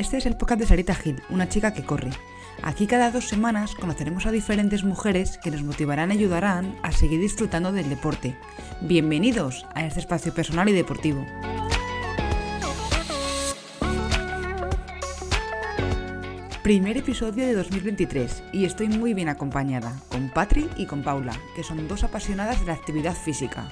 Este es el podcast de Sarita Gil, una chica que corre. Aquí cada dos semanas conoceremos a diferentes mujeres que nos motivarán y ayudarán a seguir disfrutando del deporte. Bienvenidos a este espacio personal y deportivo. Primer episodio de 2023 y estoy muy bien acompañada, con Patri y con Paula, que son dos apasionadas de la actividad física.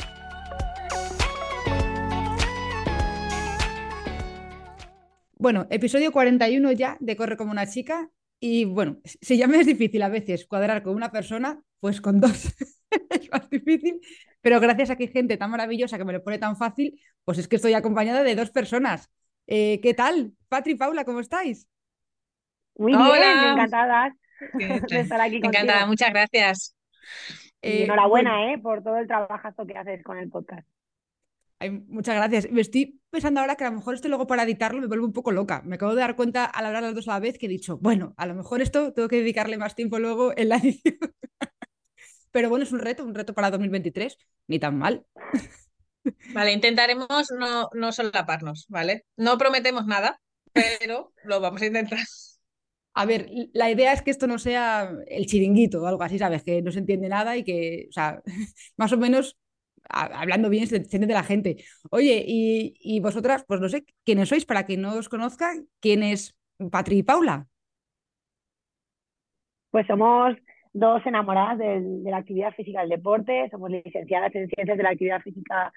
Bueno, episodio 41 ya de Corre como una chica y bueno, si ya me es difícil a veces cuadrar con una persona, pues con dos es más difícil, pero gracias a que hay gente tan maravillosa que me lo pone tan fácil, pues es que estoy acompañada de dos personas. Eh, ¿Qué tal? Patri y Paula, ¿cómo estáis? Muy Hola. bien, encantadas de estar aquí contigo. Encantada, muchas gracias. Y Eh, enhorabuena eh, por todo el trabajazo que haces con el podcast. Ay, muchas gracias. Me estoy pensando ahora que a lo mejor esto luego para editarlo me vuelve un poco loca. Me acabo de dar cuenta al hablar las dos a la vez que he dicho, bueno, a lo mejor esto tengo que dedicarle más tiempo luego en la edición. Pero bueno, es un reto, un reto para 2023. Ni tan mal. Vale, intentaremos no, no solaparnos, ¿vale? No prometemos nada, pero lo vamos a intentar. A ver, la idea es que esto no sea el chiringuito o algo así, ¿sabes? Que no se entiende nada y que, o sea, más o menos hablando bien se entiende de la gente. Oye, y, y vosotras, pues no sé, ¿quiénes sois? Para quien no os conozca, ¿quién es Patri y Paula? Pues somos dos enamoradas del- de la actividad física y el deporte, somos licenciadas en Ciencias de la Actividad Física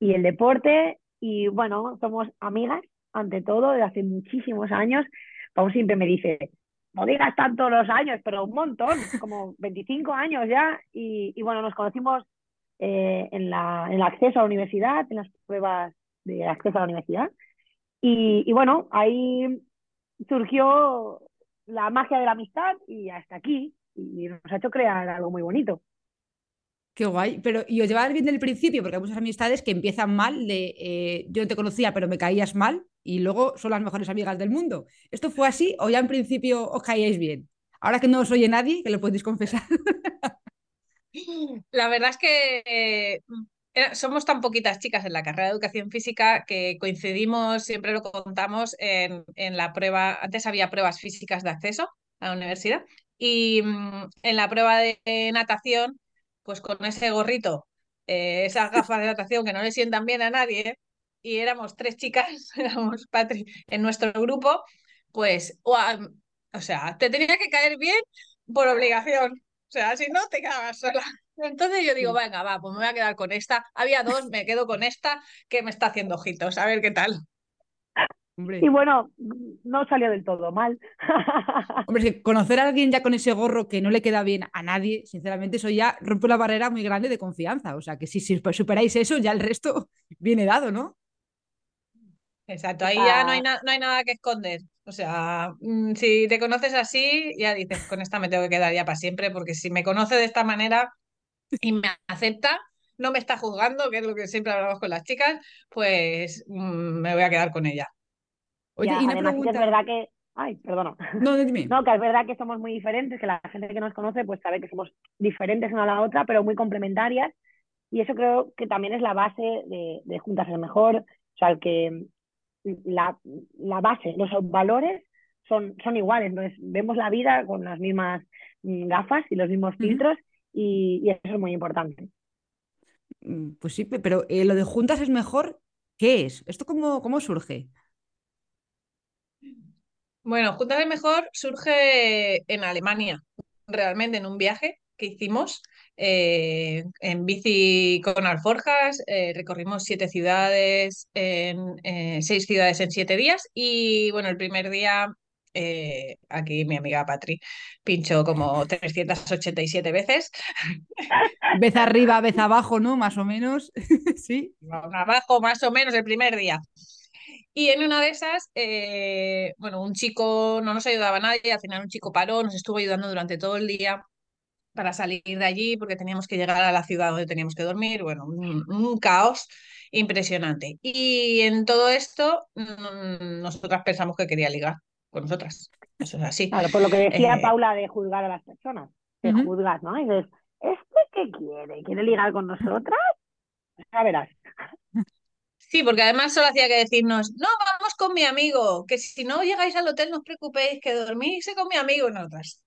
y el Deporte y bueno, somos amigas ante todo desde hace muchísimos años. Paul siempre me dice, no digas tanto los años, pero un montón, como 25 años ya y, y bueno, nos conocimos eh, en la, en el acceso a la universidad, en las pruebas de acceso a la universidad y, y bueno, ahí surgió la magia de la amistad y hasta aquí. Y nos ha hecho crear algo muy bonito. Qué guay. Pero, ¿y os llevabas bien del principio? Porque hay muchas amistades que empiezan mal, de eh, yo no te conocía, pero me caías mal, y luego son las mejores amigas del mundo. ¿Esto fue así o ya en principio os caíais bien? Ahora que no os oye nadie, que lo podéis confesar. La verdad es que eh, somos tan poquitas chicas en la carrera de educación física que coincidimos, siempre lo contamos, en, en la prueba, antes había pruebas físicas de acceso a la universidad y mm, en la prueba de natación, pues con ese gorrito, eh, esas gafas de natación que no le sientan bien a nadie, y éramos tres chicas, éramos Patri, en nuestro grupo, pues, o sea, te tenía que caer bien por obligación. O sea, si no, te quedabas sola. Entonces yo digo, venga, va, pues me voy a quedar con esta. Había dos, me quedo con esta, que me está haciendo ojitos, a ver qué tal. Hombre. Y bueno, no salió del todo mal. Hombre, es que conocer a alguien ya con ese gorro que no le queda bien a nadie, sinceramente, eso ya rompe una barrera muy grande de confianza. O sea, que si, si superáis eso, ya el resto viene dado, ¿no? Exacto, ahí ya no hay, Ah, no hay nada que esconder. O sea, mm, si te conoces así, ya dices, con esta me tengo que quedar ya para siempre, porque si me conoce de esta manera y me acepta, no me está juzgando, que es lo que siempre hablamos con las chicas, pues mm, me voy a quedar con ella. Oye, ya, y además que es pregunta. verdad que... Ay, perdona. No, dime. No, que es verdad que somos muy diferentes, que la gente que nos conoce pues sabe que somos diferentes una a la otra, pero muy complementarias. Y eso creo que también es la base de, de Juntas es Mejor. O sea, el que la, la base, los valores son, son iguales, ¿no? Es- vemos la vida con las mismas mm, gafas y los mismos filtros y, y eso es muy importante. Mm, Pues sí, pe- pero eh, lo de juntas es mejor. ¿Qué es? ¿Esto cómo, cómo surge? Bueno, Juntas de Mejor surge en Alemania, realmente en un viaje que hicimos eh, en bici con alforjas, eh, recorrimos siete ciudades, en, eh, seis ciudades en siete días y bueno, el primer día aquí mi amiga Patri pinchó como 387 veces, Vez arriba, vez abajo, ¿no? Más o menos. Sí. abajo más o menos el primer día. Y en una de esas, eh, bueno, un chico no nos ayudaba a nadie, al final un chico paró, nos estuvo ayudando durante todo el día para salir de allí porque teníamos que llegar a la ciudad donde teníamos que dormir, bueno, un, un caos impresionante. Y en todo esto, mm, nosotras pensamos que quería ligar con nosotras. Eso es así. Claro, por lo que decía Eh, Paula de juzgar a las personas. Te Ujú. juzgas, ¿no? Y dices, ¿este qué quiere? ¿Quiere ligar con nosotras? Ya verás. Sí, porque además solo hacía que decirnos, no, vamos con mi amigo, que si no llegáis al hotel no os preocupéis, que dormís con mi amigo y nosotras.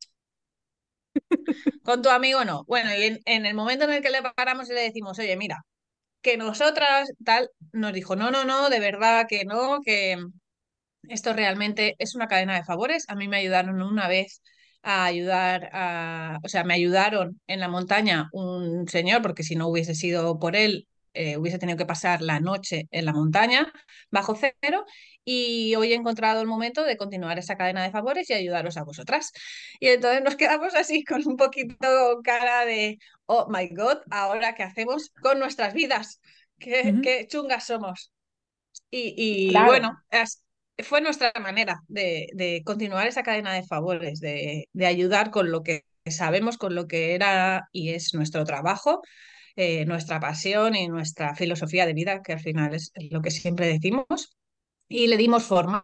Con tu amigo no. Bueno, y en, el momento en el que le paramos y le decimos, oye, mira, que nosotras, tal, nos dijo, no, no, no, de verdad que no, que esto realmente es una cadena de favores. A mí me ayudaron una vez a ayudar a, o sea, me ayudaron en la montaña un señor, porque si no hubiese sido por él, eh, hubiese tenido que pasar la noche en la montaña bajo cero y hoy he encontrado el momento de continuar esa cadena de favores y ayudaros a vosotras. Y entonces nos quedamos así con un poquito cara de, oh my God, ahora qué hacemos con nuestras vidas, qué, uh -huh. qué chungas somos. Y, y claro. bueno, es, fue nuestra manera de, de, continuar esa cadena de favores, de, de, ayudar con lo que sabemos, con lo que era y es nuestro trabajo, eh, nuestra pasión y nuestra filosofía de vida, que al final es lo que siempre decimos. Y le dimos forma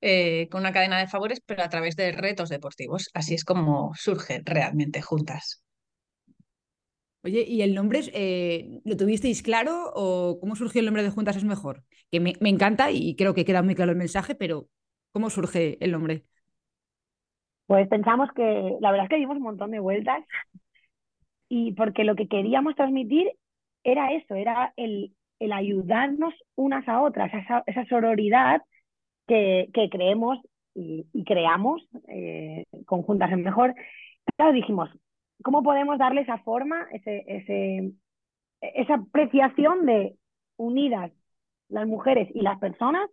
eh, con una cadena de favores, pero a través de retos deportivos. Así es como surgen realmente juntas. Oye, ¿y el nombre eh, lo tuvisteis claro o cómo surgió el nombre de Juntas es Mejor? Que me, me, encanta y creo que queda muy claro el mensaje, pero ¿cómo surge el nombre? Pues pensamos que la verdad es que dimos un montón de vueltas y porque lo que queríamos transmitir era eso, era el, el ayudarnos unas a otras, esa, esa sororidad que, que, creemos y, y creamos eh, con Juntas es Mejor. Claro, dijimos, ¿cómo podemos darle esa forma, ese, ese, esa apreciación de unidas las mujeres y las personas,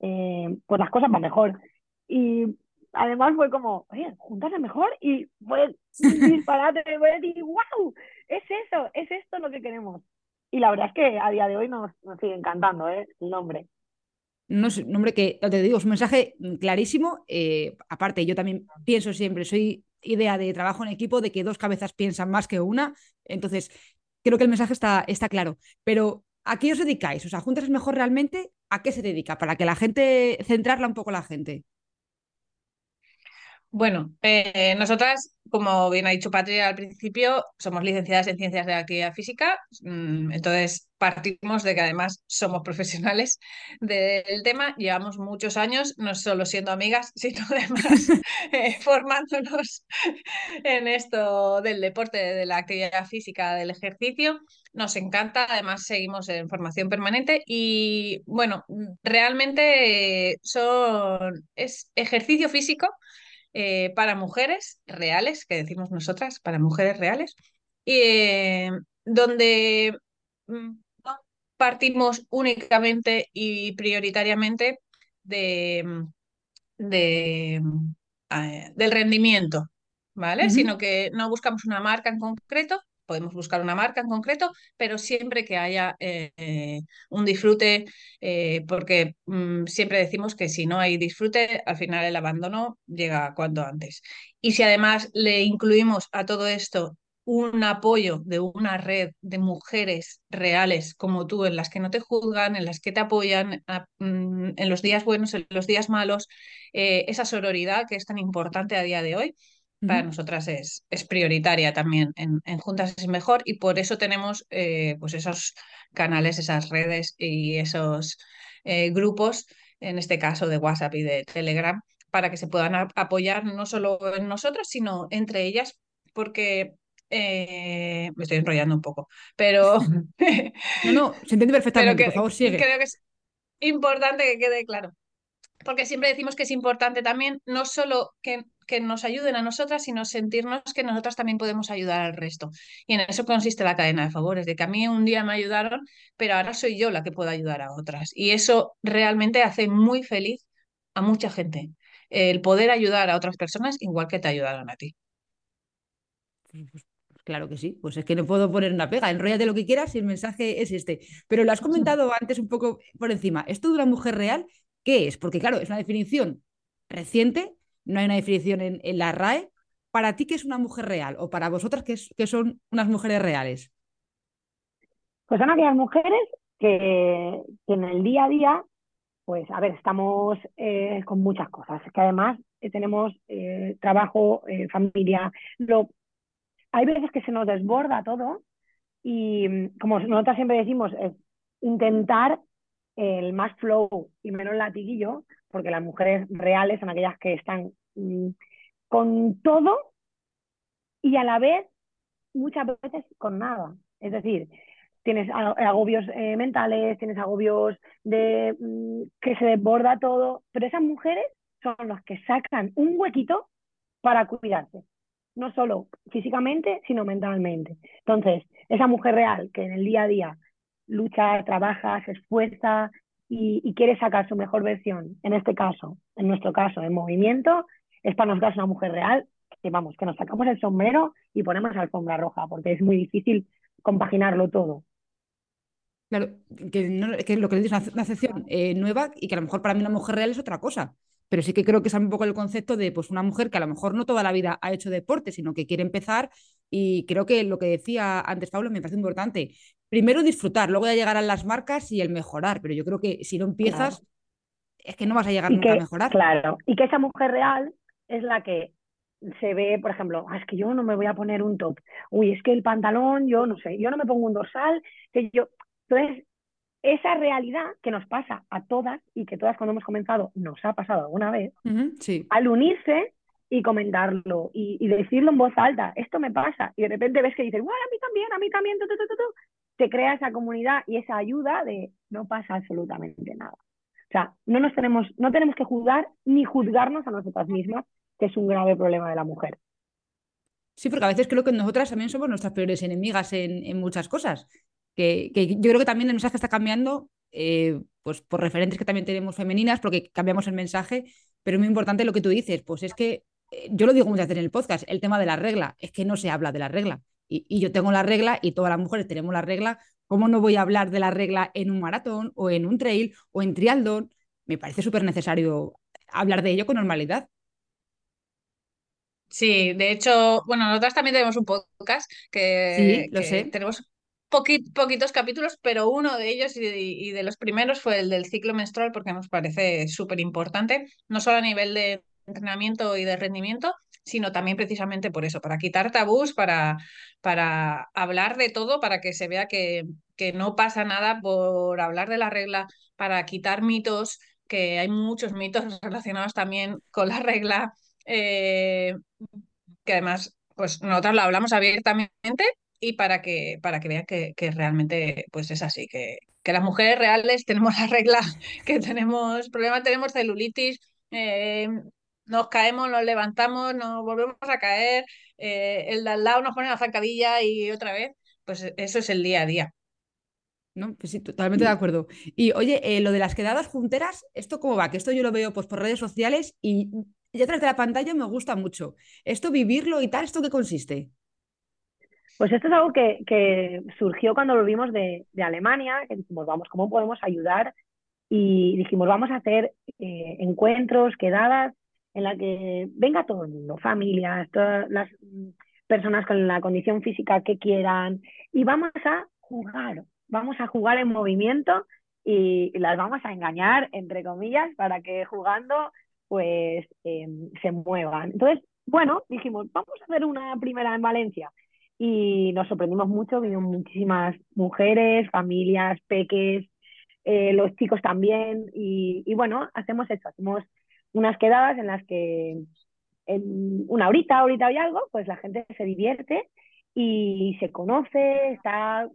eh, pues las cosas van mejor. Y además fue como, oye, juntas es mejor y fue disparate, fue decir, wow, es eso, es esto lo que queremos. Y la verdad es que a día de hoy nos, nos sigue encantando ¿eh? el nombre. No es un nombre que, te digo, es un mensaje clarísimo. Eh, aparte, yo también pienso siempre, soy idea de trabajo en equipo, de que dos cabezas piensan más que una. Entonces, creo que el mensaje está, está claro. Pero, ¿a qué os dedicáis? O sea, Juntas es mejor realmente, ¿a qué se dedica? Para que la gente, centrarla un poco la gente. Bueno, eh, nosotras, como bien ha dicho Patria al principio, somos licenciadas en Ciencias de la Actividad Física, entonces partimos de que además somos profesionales del tema, llevamos muchos años, no solo siendo amigas, sino además eh, formándonos en esto del deporte, de la actividad física, del ejercicio. Nos encanta, además seguimos en formación permanente y bueno, realmente son, es ejercicio físico eh, para mujeres reales, que decimos nosotras, para mujeres reales, eh, donde mm, partimos únicamente y prioritariamente de, de eh, del rendimiento, ¿vale? Uh -huh. Sino que no buscamos una marca en concreto, podemos buscar una marca en concreto, pero siempre que haya eh, un disfrute, eh, porque mmm, siempre decimos que si no hay disfrute, al final el abandono llega cuanto antes. Y si además le incluimos a todo esto un apoyo de una red de mujeres reales como tú, en las que no te juzgan, en las que te apoyan a, mmm, en los días buenos, en los días malos, eh, esa sororidad que es tan importante a día de hoy, para uh -huh. nosotras es, es, prioritaria también. En, en, Juntas es mejor y por eso tenemos eh, pues esos canales, esas redes y esos eh, grupos, en este caso de WhatsApp y de Telegram, para que se puedan apoyar no solo en nosotras, sino entre ellas, porque eh, me estoy enrollando un poco, pero... no, no, se entiende perfectamente, que, por favor, sigue. Creo que es importante que quede claro porque siempre decimos que es importante también no solo que, que, nos ayuden a nosotras, sino sentirnos que nosotras también podemos ayudar al resto. Y en eso consiste la cadena de favores, de que a mí un día me ayudaron, pero ahora soy yo la que puedo ayudar a otras. Y eso realmente hace muy feliz a mucha gente, el poder ayudar a otras personas igual que te ayudaron a ti. Claro que sí, pues es que no puedo poner una pega, enróllate lo que quieras y el mensaje es este. Pero lo has comentado antes un poco por encima. ¿Esto de una mujer real qué es? Porque claro, es una definición reciente, no hay una definición en, la RAE. ¿Para ti qué es una mujer real? ¿O para vosotras qué, son unas mujeres reales? Pues son aquellas mujeres que, en el día a día, pues a ver, estamos eh, con muchas cosas, que además eh, tenemos eh, trabajo, familia, lo hay veces que se nos desborda todo y como nosotros siempre decimos, es intentar el más flow y menos latiguillo, porque las mujeres reales son aquellas que están mm, con todo y a la vez muchas veces con nada. Es decir, tienes agobios eh, mentales, tienes agobios de mm, que se desborda todo, pero esas mujeres son las que sacan un huequito para cuidarse, no solo físicamente, sino mentalmente. Entonces, esa mujer real que en el día a día lucha, trabaja, se esfuerza y, quiere sacar su mejor versión, en este caso, en nuestro caso, en movimiento, es para nosotros una mujer real que vamos, que nos sacamos el sombrero y ponemos alfombra roja, porque es muy difícil compaginarlo todo. Claro, que, no, que lo que le dices es una, excepción eh, nueva y que a lo mejor para mí una mujer real es otra cosa. Pero sí que creo que es un poco el concepto de pues, una mujer que a lo mejor no toda la vida ha hecho deporte, sino que quiere empezar. Y creo que lo que decía antes Pablo me parece importante. Primero disfrutar, luego ya llegarán las marcas y el mejorar. Pero yo creo que si no empiezas, es que no vas a llegar nunca a mejorar. Claro, y que esa mujer real es la que se ve, por ejemplo, ah, es que yo no me voy a poner un top. Uy, es que el pantalón, yo no sé, yo no me pongo un dorsal, que yo. Entonces, esa realidad que nos pasa a todas y que todas cuando hemos comenzado nos ha pasado alguna vez, al unirse y comentarlo y, decirlo en voz alta, esto me pasa, y de repente ves que dices, bueno, a mí también, a mí también, tu, te crea esa comunidad y esa ayuda de no pasa absolutamente nada. O sea, no nos tenemos, no tenemos que juzgar ni juzgarnos a nosotras mismas, que es un grave problema de la mujer. Sí, porque a veces creo que nosotras también somos nuestras peores enemigas en, en muchas cosas que, yo creo que también el mensaje está cambiando, eh, pues por referentes que también tenemos femeninas, porque cambiamos el mensaje, pero es muy importante lo que tú dices, pues es que eh, yo lo digo muchas veces en el podcast, el tema de la regla, es que no se habla de la regla. Y, yo tengo la regla y todas las mujeres tenemos la regla. ¿Cómo no voy a hablar de la regla en un maratón o en un trail o en trialdón? Me parece súper necesario hablar de ello con normalidad. Sí, de hecho, bueno, nosotras también tenemos un podcast que, sí, lo sé. tenemos poquitos capítulos, pero uno de ellos y, de los primeros fue el del ciclo menstrual porque nos parece súper importante, no solo a nivel de entrenamiento y de rendimiento, sino también precisamente por eso, para quitar tabús, para, para hablar de todo, para que se vea que, que no pasa nada por hablar de la regla, para quitar mitos, que hay muchos mitos relacionados también con la regla, eh, que además, pues nosotros lo hablamos abiertamente y para que, para que vean que, realmente pues es así, que, que, las mujeres reales tenemos la regla, que tenemos problemas, tenemos celulitis, eh, nos caemos, nos levantamos, nos volvemos a caer, eh, el de al lado nos pone la zancadilla y otra vez, pues eso es el día a día. No, pues sí, totalmente de acuerdo. Y oye, eh, lo de las quedadas junteras, ¿esto cómo va? Que esto yo lo veo pues, por redes sociales y detrás de la pantalla me gusta mucho. ¿Esto vivirlo y tal, esto qué consiste? Pues esto es algo que, surgió cuando volvimos de, de, Alemania, que dijimos, vamos, ¿cómo podemos ayudar? Y dijimos, vamos a hacer eh, encuentros, quedadas, en la que venga todo el mundo, familias, todas las personas con la condición física que quieran, y vamos a jugar, vamos a jugar en movimiento y, las vamos a engañar, entre comillas, para que jugando pues em, se muevan. Entonces, bueno, dijimos, vamos a hacer una primera en Valencia y nos sorprendimos mucho, vinieron muchísimas mujeres, familias, peques, eh, los chicos también, y, bueno, hacemos eso, hacemos unas quedadas en las que en una horita, horita y algo, pues la gente se divierte y se conoce, está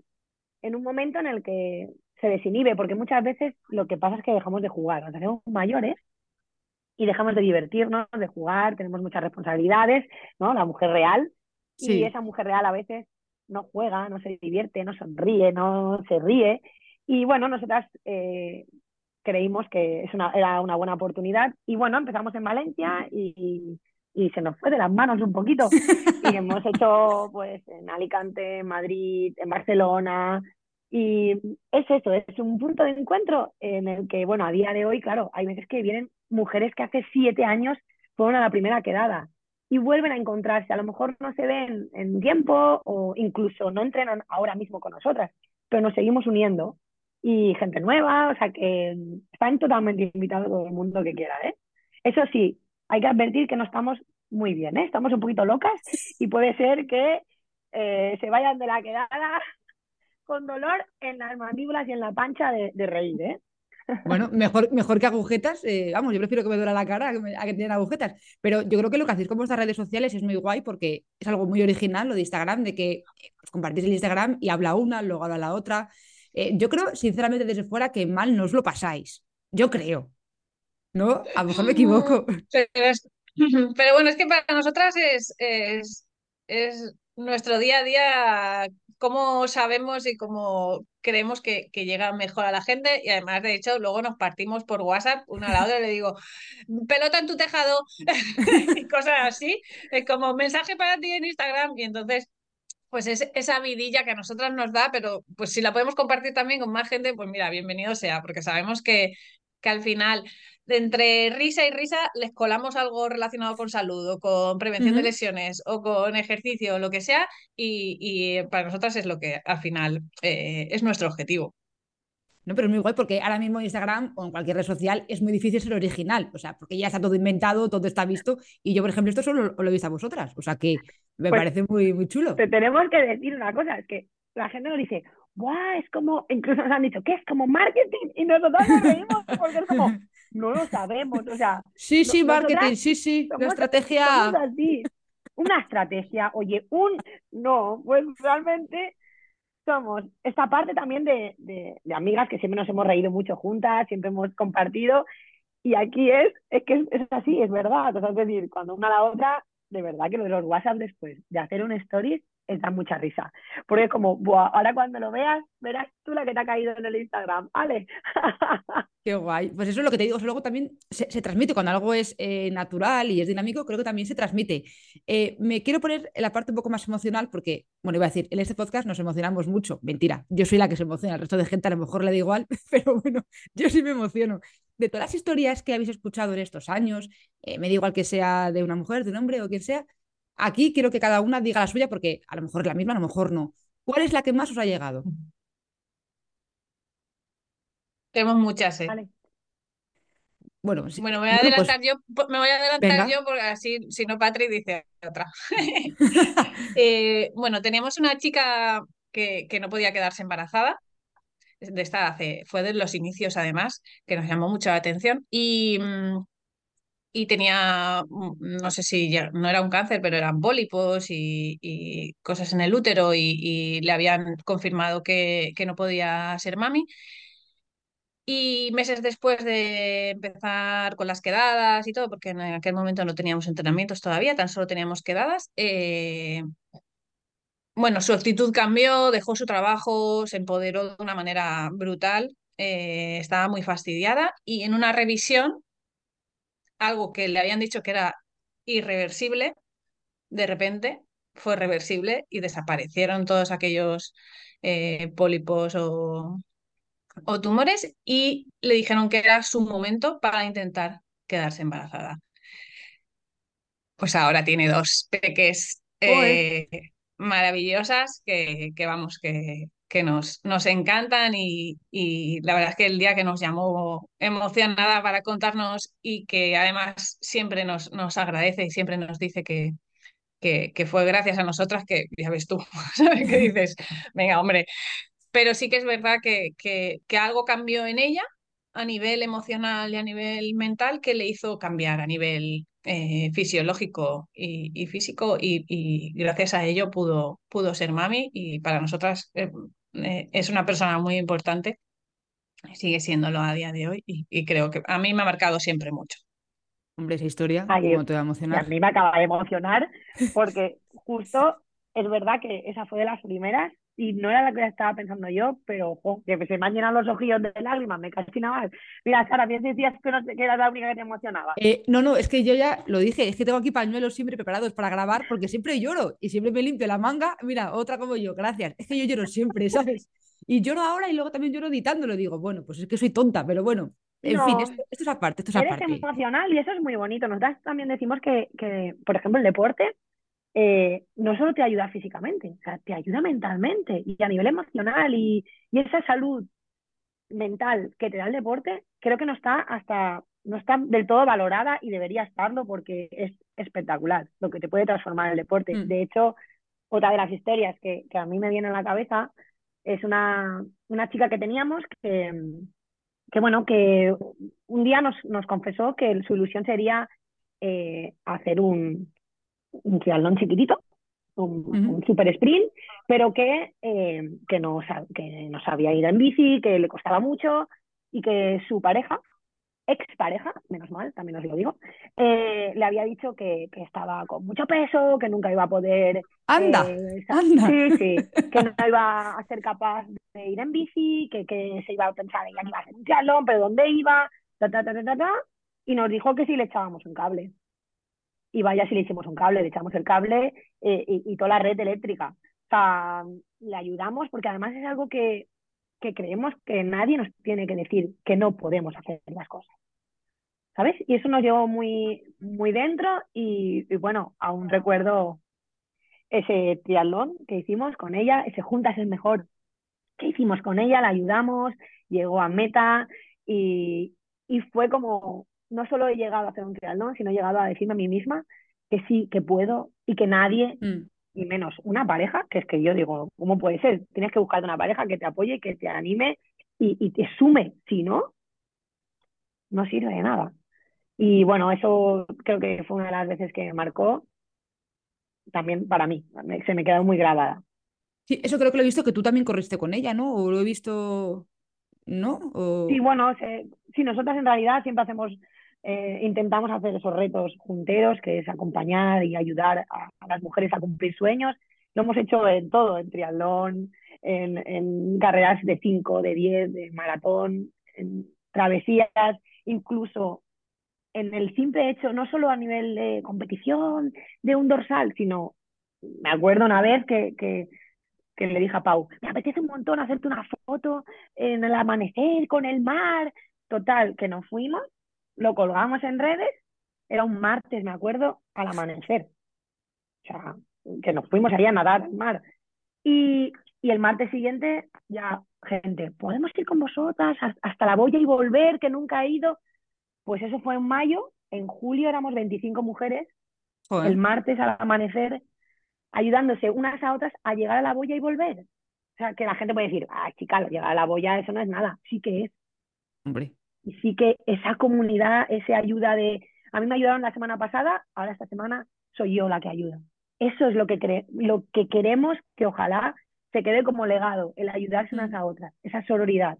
en un momento en el que se desinhibe, porque muchas veces lo que pasa es que dejamos de jugar, nos hacemos mayores y dejamos de divertirnos, de jugar, tenemos muchas responsabilidades, ¿no? La mujer real y esa mujer real a veces no juega, no se divierte, no sonríe, no se ríe. Y bueno, nosotras eh, creímos que es una, era una buena oportunidad. Y bueno, empezamos en Valencia y, y se nos fue de las manos un poquito. Y hemos hecho pues en Alicante, en Madrid, en Barcelona. Y es eso, es un punto de encuentro en el que, bueno, a día de hoy, claro, hay veces que vienen mujeres que hace siete años fueron a la primera quedada y vuelven a encontrarse. A lo mejor no se ven en tiempo o incluso no entrenan ahora mismo con nosotras, pero nos seguimos uniendo y gente nueva, o sea que están totalmente invitados todo el mundo que quiera. ¿eh? Eso sí, hay que advertir que no estamos muy bien, ¿eh? estamos un poquito locas y puede ser que eh, se vayan de la quedada con dolor en las mandíbulas y en la pancha de, reír. ¿eh? Bueno, mejor, mejor que agujetas. eh, vamos, yo prefiero que me duela la cara a que, me- agujetas. Pero yo creo que lo que hacéis con vuestras redes sociales es muy guay porque es algo muy original lo de Instagram, de que pues, compartís el Instagram y habla una, luego habla la otra. Eh, yo creo, sinceramente, desde fuera que mal no os lo pasáis. Yo creo. ¿No? A lo mejor me equivoco. Pero, es- pero bueno, es que para nosotras es, es, es nuestro día a día, cómo sabemos y cómo creemos que, que llega mejor a la gente. Y además, de hecho, luego nos partimos por WhatsApp una a la otra y le digo, pelota en tu tejado y cosas así, como mensaje para ti en Instagram. Y entonces, pues es esa vidilla que a nosotras nos da, pero pues si la podemos compartir también con más gente, pues mira, bienvenido sea, porque sabemos que, que al final, de entre risa y risa, les colamos algo relacionado con salud o con prevención de lesiones o con ejercicio o lo que sea, y, y para nosotras es lo que al final eh, es nuestro objetivo. No, pero es muy guay porque ahora mismo en Instagram o en cualquier red social es muy difícil ser original. O sea, porque ya está todo inventado, todo está visto. Y yo, por ejemplo, esto solo lo he visto a vosotras. O sea que me Pues parece muy, muy chulo. te tenemos que decir una cosa, es que la gente nos dice, ¡buah! Es como, incluso nos han dicho, ¿qué es como marketing? Y nosotros nos reímos porque es como, no lo sabemos, o sea, Sí, sí, marketing, sí, sí. La somos- estrategia. somos así. Una estrategia, oye, un, no, pues realmente somos esta parte también de, de, de amigas que siempre nos hemos reído mucho juntas, siempre hemos compartido, y aquí es, es que es, así, es verdad, es decir, cuando una a la otra, de verdad que lo de los WhatsApp después de hacer un stories, es da mucha risa, porque es como, Buah, ahora cuando lo veas, verás tú la que te ha caído en el Instagram, ¿vale? Qué guay. Pues eso es lo que te digo. luego también se, se transmite. Cuando algo es eh, natural y es dinámico, creo que también se transmite. Eh, me quiero poner en la parte un poco más emocional porque, bueno, iba a decir, en este podcast nos emocionamos mucho. Mentira. Yo soy la que se emociona. El resto de gente a lo mejor le da igual, pero bueno, yo sí me emociono. De todas las historias que habéis escuchado en estos años, eh, me da igual que sea de una mujer, de un hombre o quien sea, aquí quiero que cada una diga la suya porque a lo mejor es la misma, a lo mejor no. ¿Cuál es la que más os ha llegado? Tenemos muchas, ¿eh? Vale. Bueno, sí, Bueno, me voy a bueno, pues adelantar yo, po- me voy a adelantar venga. yo porque así, si no, Patri dice otra. Eh, bueno, teníamos una chica que, que no podía quedarse embarazada, de esta hace, fue de los inicios además, que nos llamó mucho la atención y, mm, y tenía, mm, no sé si ya- no era un cáncer, pero eran pólipos y, y cosas en el útero y, le habían confirmado que, que no podía ser mami. Y meses después de empezar con las quedadas y todo, porque en aquel momento no teníamos entrenamientos todavía, tan solo teníamos quedadas, eh, bueno, su actitud cambió, dejó su trabajo, se empoderó de una manera brutal, eh, estaba muy fastidiada y en una revisión, algo que le habían dicho que era irreversible, de repente fue reversible y desaparecieron todos aquellos eh, pólipos o o tumores y le dijeron que era su momento para intentar quedarse embarazada. Pues ahora tiene dos peques eh, maravillosas que, que vamos, que, que nos, nos encantan y, y la verdad es que el día que nos llamó emocionada para contarnos y que además siempre nos, nos agradece y siempre nos dice que, que, que fue gracias a nosotras que, ya ves tú, ¿sabes? Que dices, venga, hombre, pero sí que es verdad que, que, que algo cambió en ella a nivel emocional y a nivel mental que le hizo cambiar a nivel eh, fisiológico y, y físico y, y gracias a ello pudo, pudo ser mami y para nosotras eh, eh, es una persona muy importante, sigue siéndolo a día de hoy y, y creo que a mí me ha marcado siempre mucho. Hombre, esa historia, Ay, ¿cómo te va a y a emocionar? mí me acaba de emocionar porque justo es verdad que esa fue de las primeras y no era la que estaba pensando yo, pero ojo, que se me han llenado los ojillos de lágrimas, me casi nada más. Mira, Sara, bien decías que, no, que eras la única que te emocionaba. Eh, no, no, es que yo ya lo dije, es que tengo aquí pañuelos siempre preparados para grabar porque siempre lloro y siempre me limpio la manga. Mira, otra como yo, gracias. Es que yo lloro siempre, ¿sabes? Y lloro ahora y luego también lloro editándolo. Digo, bueno, pues es que soy tonta, pero bueno, en fin, esto, esto es aparte, esto es eres aparte. emocional y eso es muy bonito. Nosotras también decimos que, que por ejemplo, el deporte eh, no solo te ayuda físicamente, o sea, te ayuda mentalmente y a nivel emocional y, y esa salud mental que te da el deporte, creo que no está hasta, no está del todo valorada y debería estarlo porque es espectacular lo que te puede transformar el deporte. Mm. De hecho, otra de las historias que, que a mí me viene a la cabeza es una, una chica que teníamos que, que bueno, que un día nos, nos confesó que su ilusión sería eh, hacer un, un triatlón chiquitito, un, un super sprint, pero que, eh, que, no, sa- que no sabía ir en bici, que le costaba mucho y que su pareja, ex pareja, menos mal, también os lo digo, eh, le había dicho que, que estaba con mucho peso, que nunca iba a poder Anda, eh, anda. Sí, sí, que no iba a ser capaz de ir en bici, que, que se iba a pensar ella que iba a hacer un triatlón, pero dónde iba, ta, ta, ta, ta, ta, ta, y nos dijo que si le echábamos un cable. Y vaya si le hicimos un cable, le echamos el cable eh, y, y toda la red eléctrica. O sea, le ayudamos porque además es algo que, que creemos que nadie nos tiene que decir que no podemos hacer las cosas. ¿Sabes? Y eso nos llevó muy, muy dentro y, y bueno, aún recuerdo ese triatlón que hicimos con ella, ese Juntas es mejor que hicimos con ella, la ayudamos, llegó a meta y, y fue como, no solo he llegado a hacer un triatlón, sino he llegado a decirme a mí misma que sí, que puedo y que nadie, Mm. y menos una pareja, que es que yo digo, ¿cómo puede ser? Tienes que buscarte una pareja que te apoye, que te anime y, y te sume, si no, no sirve de nada. Y bueno, eso creo que fue una de las veces que me marcó también para mí, se me quedó muy grabada. Sí, eso creo que lo he visto que tú también corriste con ella, ¿no? O lo he visto, ¿no? O... Sí, bueno, se- sí, nosotras en realidad siempre hacemos, eh, intentamos hacer esos retos junteros, que es acompañar y ayudar a, las mujeres a cumplir sueños. Lo hemos hecho en todo, en triatlón, en, en carreras de 5, de 10, de maratón, en travesías, incluso en el simple hecho, no solo a nivel de competición, de un dorsal, sino, me acuerdo una vez que, que que le dije a Pau, me apetece un montón hacerte una foto en el amanecer con el mar. Total, que nos fuimos, lo colgamos en redes, era un martes, me acuerdo, al amanecer. O sea, que nos fuimos allá a nadar al mar. Y, y el martes siguiente, ya, gente, ¿podemos ir con vosotras has- hasta la boya y volver, que nunca he ido? Pues eso fue en mayo, en julio éramos 25 mujeres, Joder. el martes al amanecer, ayudándose unas a otras a llegar a la boya y volver. O sea, que la gente puede decir, ah, chica, llegar a la boya, eso no es nada. Sí que es. Hombre. Y sí que esa comunidad, esa ayuda de, a mí me ayudaron la semana pasada, ahora esta semana soy yo la que ayuda. Eso es lo que, cre- lo que queremos que ojalá se quede como legado, el ayudarse unas Mm. a otras, esa sororidad.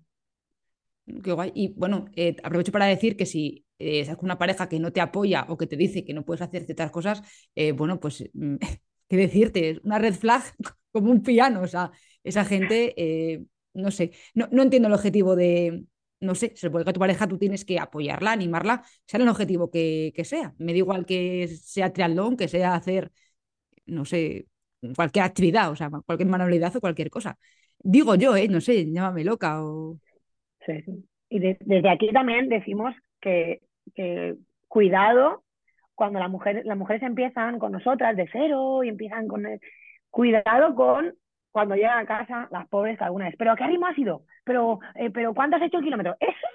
Qué guay. Y bueno, eh, aprovecho para decir que si eh, estás con una pareja que no te apoya o que te dice que no puedes hacer ciertas cosas, eh, bueno, pues, mm, ¿qué decirte? Es una red flag como un piano. O sea, esa gente, eh, no sé, no, no entiendo el objetivo de, no sé, se supone que a tu pareja tú tienes que apoyarla, animarla, sea el objetivo que, que sea. Me da igual que sea triatlón, que sea hacer, no sé, cualquier actividad, o sea, cualquier manualidad o cualquier cosa. Digo yo, ¿eh? No sé, llámame loca o... Sí. Y de- desde aquí también decimos que, que cuidado cuando la mujer, las mujeres empiezan con nosotras de cero y empiezan con cuidado con cuando llegan a casa las pobres que alguna vez, pero ¿a qué ritmo has ido? Pero, eh, pero ¿cuánto has hecho kilómetros? Eso,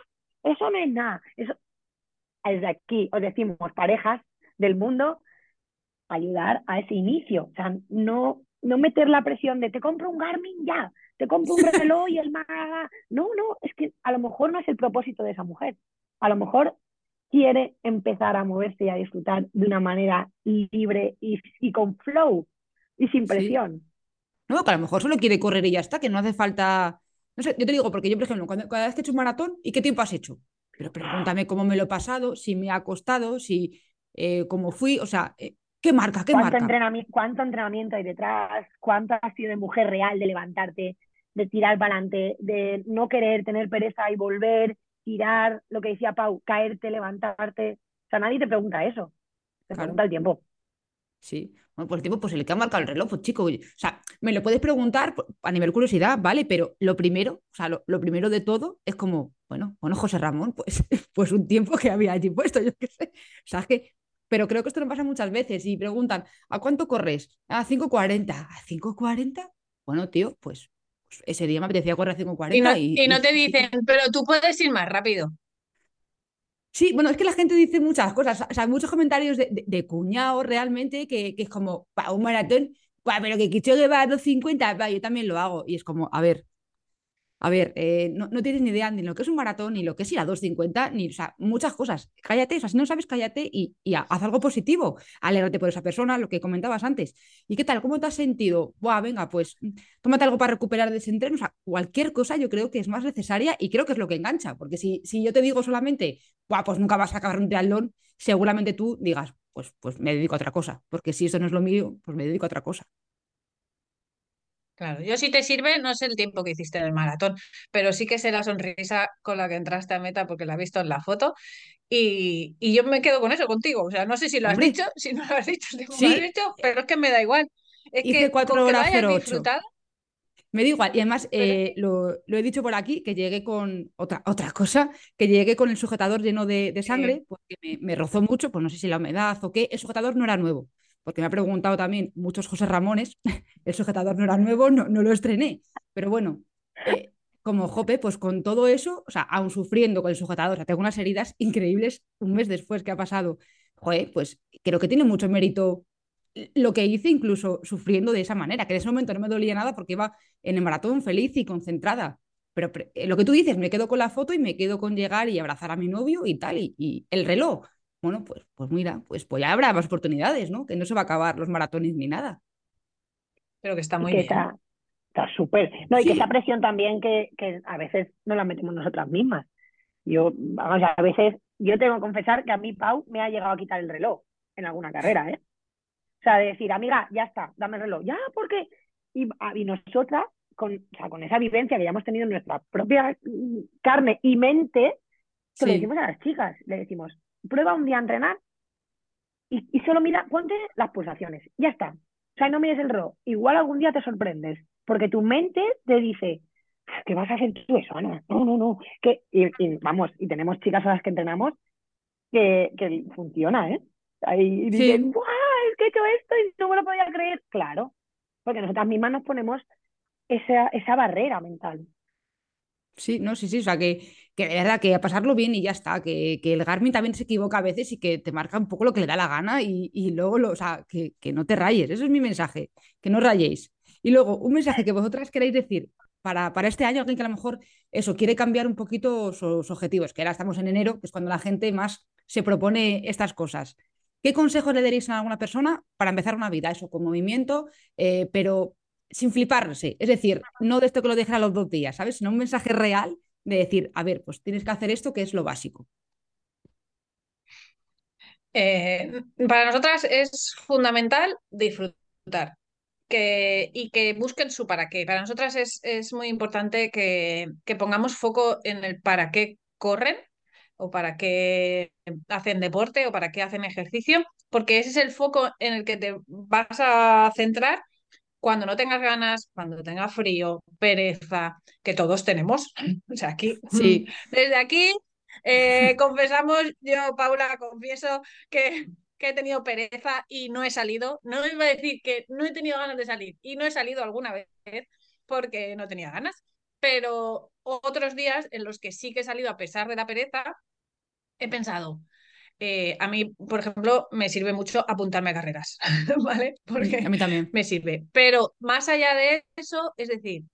eso no es nada. Eso, desde aquí os decimos, parejas del mundo, ayudar a ese inicio. O sea, no, no meter la presión de te compro un Garmin ya, te compro un reloj y el Maga. No, no, es que a lo mejor no es el propósito de esa mujer. A lo mejor quiere empezar a moverse y a disfrutar de una manera libre y, y con flow y sin Sí. No, que a lo mejor solo quiere correr y ya está, que no hace falta. No sé, yo te digo, porque yo, por ejemplo, cuando, cada vez que he hecho un maratón, ¿y qué tiempo has hecho? Pero pregúntame cómo me lo he pasado, si me ha costado, si eh, cómo fui, o sea, eh, ¿qué marca? ¿Qué ¿Cuánto, marca? entrenami- ¿Cuánto entrenamiento hay detrás? ¿Cuánto has sido de mujer real, de levantarte, de tirar para adelante, de no querer tener pereza y volver, tirar, lo que decía Pau, caerte, levantarte? O sea, nadie te pregunta eso. Te Claro. pregunta el tiempo. Sí, bueno, pues el tiempo, pues el que ha marcado el reloj, pues chico, o sea, me lo puedes preguntar a nivel curiosidad, ¿vale? Pero lo primero, o sea, lo, lo primero de todo es como, bueno, bueno, José Ramón, pues, pues un tiempo que había allí puesto, yo qué sé. O sea, es que, pero creo que esto no pasa muchas veces y preguntan, ¿a cuánto corres? A 5.40. ¿A 5.40? Bueno, tío, pues, pues ese día me apetecía correr a 5.40 Y no, y, y no te dicen, pero tú puedes ir más rápido. Sí, bueno, es que la gente dice muchas cosas, o sea, muchos comentarios de, de, cuñado realmente, que, que es como, para un maratón, "Buah, pero que Kipchoge va a 2.50, va, yo también lo hago. Y es como, a ver, a ver, eh, no, tienes ni idea ni lo que es un maratón, ni lo que es ir a 2.50, ni, muchas cosas. Cállate, o sea, si no sabes, cállate y, y haz algo positivo. Alégrate por esa persona, lo que comentabas antes. ¿Y qué tal? ¿Cómo te has sentido? Buah, venga, pues tómate algo para recuperar de ese entreno. O sea, cualquier cosa yo creo que es más necesaria y creo que es lo que engancha. Porque si, si yo te digo solamente, Buah, pues nunca vas a acabar un triatlón, seguramente tú digas, pues, pues me dedico a otra cosa. Porque si eso no es lo mío, pues me dedico a otra cosa. Claro, yo si te sirve, no sé el tiempo que hiciste en el maratón, pero sí que sé la sonrisa con la que entraste a meta porque la he visto en la foto y, y yo me quedo con eso contigo. O sea, no sé si lo has dicho, si no lo has dicho, si sí. lo has dicho, pero es que me da igual. Es Hice que 4 horas 08. Me da igual. Y además, eh, lo, lo, he dicho por aquí, que llegué con otra, otra cosa, que llegué con el sujetador lleno de, de sangre, sí. porque me, me, rozó mucho, pues no sé si la humedad o qué. El sujetador no era nuevo porque me ha preguntado también muchos José Ramones, el sujetador no era nuevo, no, no lo estrené, pero bueno, eh, como Jope, pues con todo eso, o sea, aún sufriendo con el sujetador, o sea, tengo unas heridas increíbles un mes después que ha pasado, joder, pues creo que tiene mucho mérito lo que hice incluso sufriendo de esa manera, que en ese momento no me dolía nada porque iba en el maratón feliz y concentrada. Pero eh, lo que tú dices, me quedo con la foto y me quedo con llegar y abrazar a mi novio y tal, y, y el reloj bueno, pues, pues mira, pues, pues ya habrá más oportunidades, ¿no? Que no se va a acabar los maratones ni nada. Pero que está muy que bien. Está súper. No, y sí. que esa presión también que, que a veces no la metemos nosotras mismas. Yo, vamos, a veces, yo tengo que confesar que a mí Pau me ha llegado a quitar el reloj en alguna carrera, ¿eh? O sea, de decir, amiga, ya está, dame el reloj. Ya, porque. Y, y nosotras, con, o sea, con esa vivencia que ya hemos tenido en nuestra propia carne y mente, se sí. lo decimos a las chicas, le decimos, prueba un día a entrenar y, y, solo mira, ponte las pulsaciones. Ya está. O sea, no mires el reloj. Igual algún día te sorprendes, porque tu mente te dice, ¿qué vas a hacer tú eso, Ana? No, no, no. Que, y, y, vamos, y tenemos chicas a las que entrenamos que, que funciona, ¿eh? Ahí dicen, sí. ¡guau! Es que he hecho esto y no me lo podía creer. Claro, porque nosotras mismas nos ponemos esa, esa barrera mental. Sí, no, sí, sí, o sea, que, que de verdad que a pasarlo bien y ya está, que, que, el Garmin también se equivoca a veces y que te marca un poco lo que le da la gana y, y luego, lo, o sea, que, que, no te rayes, eso es mi mensaje, que no rayéis. Y luego, un mensaje que vosotras queréis decir para, para este año, alguien que a lo mejor eso quiere cambiar un poquito sus objetivos, que ahora estamos en enero, que es cuando la gente más se propone estas cosas. ¿Qué consejos le daréis a alguna persona para empezar una vida? Eso, con movimiento, eh, pero sin fliparse. Es decir, no de esto que lo dijera a los dos días, ¿sabes? Sino un mensaje real de decir, a ver, pues tienes que hacer esto que es lo básico. Eh, para nosotras es fundamental disfrutar que, y que busquen su para qué. Para nosotras es, es muy importante que, que, pongamos foco en el para qué corren o para qué hacen deporte o para qué hacen ejercicio, porque ese es el foco en el que te vas a centrar cuando no tengas ganas, cuando tengas frío, pereza, que todos tenemos. O sea, aquí, sí. desde aquí, eh, confesamos, yo, Paula, confieso que, que, he tenido pereza y no he salido. No iba a decir que no he tenido ganas de salir y no he salido alguna vez porque no tenía ganas, pero otros días en los que sí que he salido a pesar de la pereza, he pensado, eh, a mí, por ejemplo, me sirve mucho apuntarme a carreras, ¿vale? Porque a mí también. me sirve. Pero más allá de eso, es decir,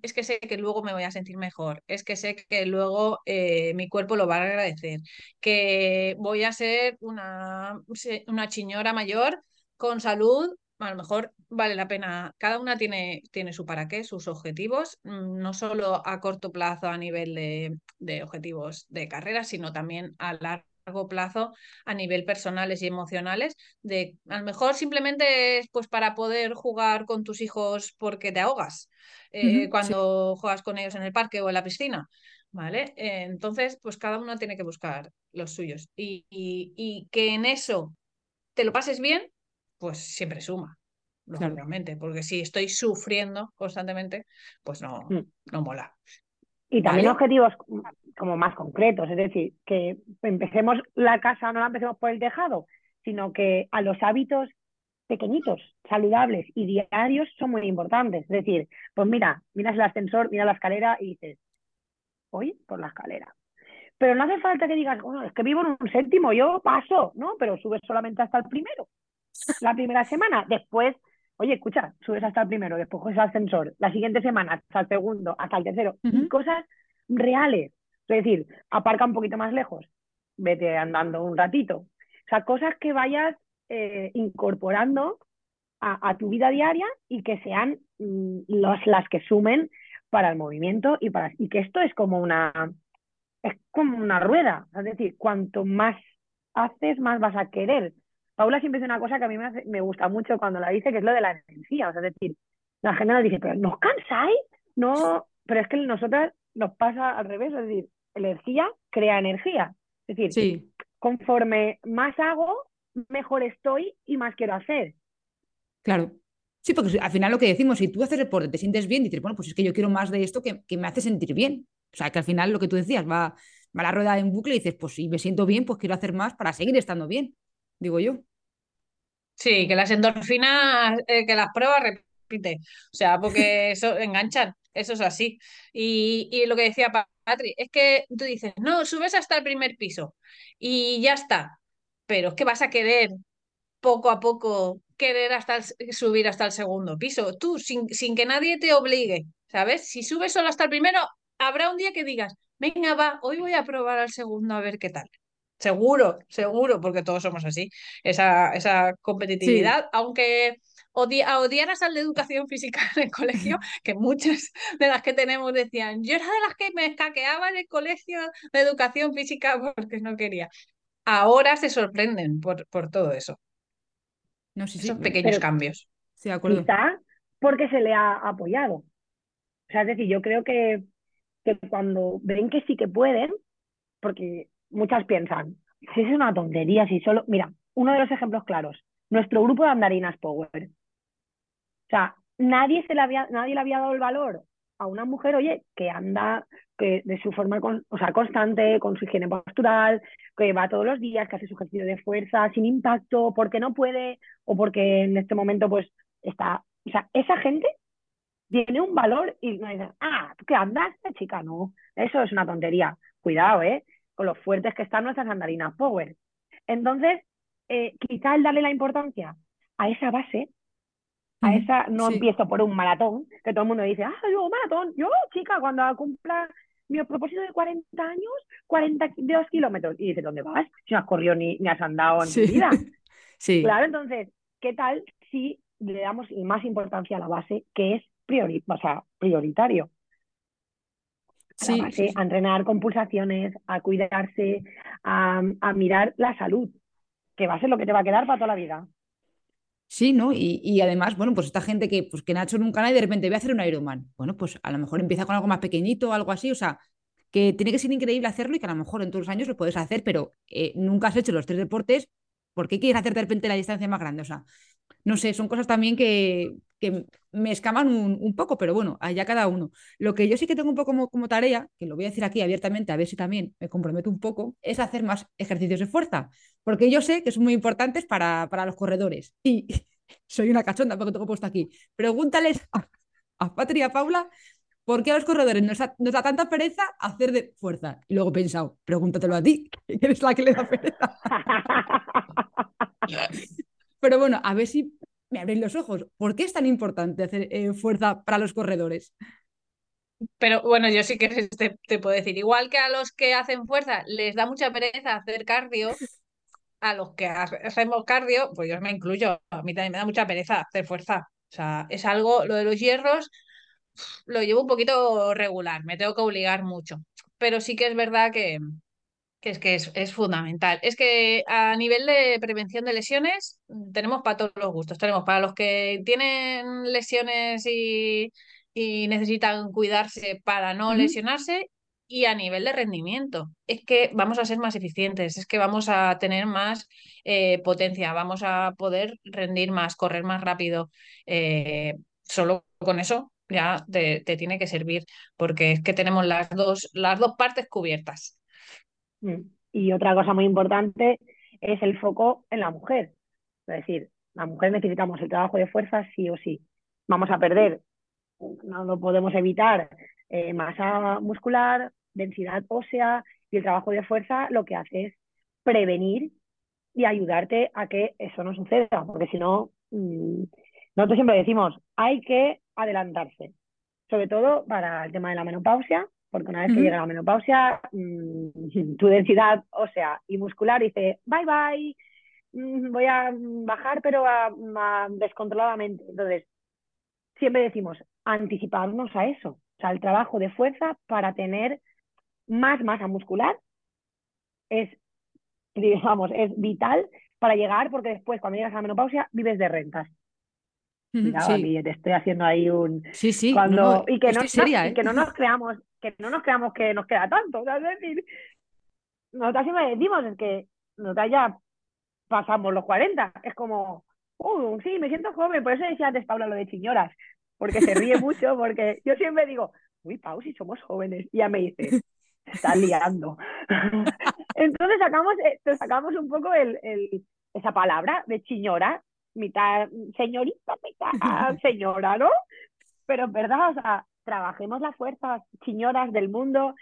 es que sé que luego me voy a sentir mejor, es que sé que luego eh, mi cuerpo lo va a agradecer, que voy a ser una, una chiñora mayor con salud, a lo mejor vale la pena, cada una tiene, tiene su para qué, sus objetivos, no solo a corto plazo a nivel de, de objetivos de carrera, sino también a largo largo plazo a nivel personales y emocionales, de a lo mejor simplemente es pues para poder jugar con tus hijos porque te ahogas eh, uh -huh, cuando sí. juegas con ellos en el parque o en la piscina. ¿Vale? Eh, entonces, pues cada uno tiene que buscar los suyos. Y, y, y, que en eso te lo pases bien, pues siempre suma, lógicamente. Claro. Porque si estoy sufriendo constantemente, pues no, mm. no mola. Y también ¿Vale? objetivos como más concretos, es decir, que empecemos la casa, no la empecemos por el tejado, sino que a los hábitos pequeñitos, saludables y diarios son muy importantes. Es decir, pues mira, miras el ascensor, mira la escalera y dices, voy por la escalera. Pero no hace falta que digas, bueno, es que vivo en un séptimo, yo paso, ¿no? Pero subes solamente hasta el primero, la primera semana. Después, oye, escucha, subes hasta el primero, después coges el ascensor, la siguiente semana hasta el segundo, hasta el tercero, y cosas reales. Es decir, aparca un poquito más lejos, vete andando un ratito. O sea, cosas que vayas eh, incorporando a, tu vida diaria y que sean mm, las que sumen para el movimiento y, para, y que esto es como una, es como una rueda. Es decir, cuanto más haces, más vas a querer. Paula siempre dice una cosa que a mí me, me gusta mucho cuando la dice, que es lo de la energía. O sea, es decir, la gente nos dice, pero ¿no os cansáis? No, pero es que nosotras nos pasa al revés, es decir, energía crea energía. Es decir, conforme más hago, mejor estoy y más quiero hacer. Claro. Sí, porque al final lo que decimos, si tú haces deporte, te sientes bien, dices, bueno, pues es que yo quiero más de esto que, que me hace sentir bien. O sea, que al final lo que tú decías, va, va la rueda en bucle y dices, pues si me siento bien, pues quiero hacer más para seguir estando bien, digo yo. Sí, que las endorfinas, eh, que las pruebas repite. O sea, porque eso enganchan, eso es así. Y, y lo que decía Patri, es que tú dices, no, subes hasta el primer piso y ya está. Pero es que vas a querer poco a poco querer hasta subir hasta el segundo piso. Tú, sin, sin que nadie te obligue, ¿sabes? Si subes solo hasta el primero, habrá un día que digas, venga, va, hoy voy a probar al segundo a ver qué tal. Seguro, seguro, porque todos somos así. Esa, esa competitividad, aunque odia, odiaras al de educación física en el colegio, que muchas de las que tenemos decían, yo era de las que me escaqueaba en el colegio de educación física porque no quería. Ahora se sorprenden por, por todo eso. No, sí, Esos pequeños cambios. Sí, de acuerdo. Quizá porque se le ha apoyado. O sea, es decir, yo creo que, que cuando ven que sí que pueden, porque muchas piensan, si es una tontería, si solo. Mira, uno de los ejemplos claros, nuestro grupo de andarinas Power. O sea, nadie, se le había, nadie le había dado el valor a una mujer, oye, que anda que de su forma con, o sea, constante, con su higiene postural, que va todos los días, que hace su ejercicio de fuerza sin impacto, porque no puede o porque en este momento pues está, o sea, esa gente tiene un valor y no dicen, ah, ¿tú qué andas, chica? No, eso es una tontería. Cuidado, ¿eh? Con lo fuertes que están nuestras andarinas power. Entonces, eh, quizá el darle la importancia a esa base a esa no empiezo por un maratón, que todo el mundo dice, ah, yo maratón, yo chica, cuando cumpla mi propósito de 40 años, 42 kilómetros. Y dice, ¿dónde vas? Si no has corrido ni, ni has andado en tu vida. sí. Claro, entonces, ¿qué tal si le damos más importancia a la base, que es priori o sea, prioritario? A, a entrenar con pulsaciones, a cuidarse, a, a mirar la salud, que va a ser lo que te va a quedar para toda la vida. Sí, ¿no? Y, y, además, bueno, pues esta gente que, pues, que no ha hecho nunca nada y de repente voy a hacer un Ironman. Bueno, pues a lo mejor empieza con algo más pequeñito algo así. O sea, que tiene que ser increíble hacerlo y que a lo mejor en todos los años lo puedes hacer, pero eh, nunca has hecho los tres deportes. ¿Por qué quieres hacer de repente la distancia más grande? O sea, no sé, son cosas también que, que me escaman un, poco, pero bueno, allá cada uno. Lo que yo sí que tengo un poco como, como, tarea, que lo voy a decir aquí abiertamente, a ver si también me comprometo un poco, es hacer más ejercicios de fuerza, porque yo sé que son muy importantes para, para los corredores. Y soy una cachonda porque tengo puesto aquí. Pregúntales a, a Patria y a Paula ¿Por qué a los corredores nos da, tanta pereza hacer de fuerza? Y luego he pensado, pregúntatelo a ti, que eres la que le da pereza. Pero bueno, a ver si me abren los ojos. ¿Por qué es tan importante hacer eh, fuerza para los corredores? Pero bueno, yo sí que te, te, puedo decir, igual que a los que hacen fuerza les da mucha pereza hacer cardio, a los que hacemos cardio, pues yo me incluyo, a mí también me da mucha pereza hacer fuerza. O sea, es algo, lo de los hierros, lo llevo un poquito regular, me tengo que obligar mucho. Pero sí que es verdad que, que es que es, fundamental. Es que a nivel de prevención de lesiones tenemos para todos los gustos. Tenemos para los que tienen lesiones y, y necesitan cuidarse para no lesionarse y a nivel de rendimiento. Es que vamos a ser más eficientes, es que vamos a tener más eh, potencia, vamos a poder rendir más, correr más rápido. Eh, solo con eso ya te, tiene que servir, porque es que tenemos las dos, las dos partes cubiertas. Y otra cosa muy importante es el foco en la mujer. Es decir, la mujer necesitamos el trabajo de fuerza sí o sí. Vamos a perder, no lo podemos evitar, eh, masa muscular, densidad ósea y el trabajo de fuerza lo que hace es prevenir y ayudarte a que eso no suceda, porque si no, mm, nosotros siempre decimos, hay que adelantarse, sobre todo para el tema de la menopausia, porque una vez que llega la menopausia, mm, tu densidad ósea y muscular dice, bye bye, mm, voy a bajar, pero descontroladamente. Entonces, siempre decimos, anticiparnos a eso, o sea, el trabajo de fuerza para tener más masa muscular es, digamos, es vital para llegar, porque después, cuando llegas a la menopausia, vives de rentas. Mira, sí. te estoy haciendo ahí un. Sí, sí. Cuando... y, que no, ¿eh? que no nos creamos, que no nos creamos que nos queda tanto. es decir, nosotros siempre decimos que nosotros ya pasamos los 40. Es como, uh, sí, me siento joven. Por eso decía antes Paula lo de chiñoras, porque se ríe mucho, porque yo siempre digo, uy, Pau, si somos jóvenes. Y ya me dice, está liando. Entonces sacamos, eh, sacamos un poco el, el, esa palabra de chiñora, mitad señorita, mitad señora, ¿no? Pero es verdad, o sea, trabajemos las fuerzas chiñoras del mundo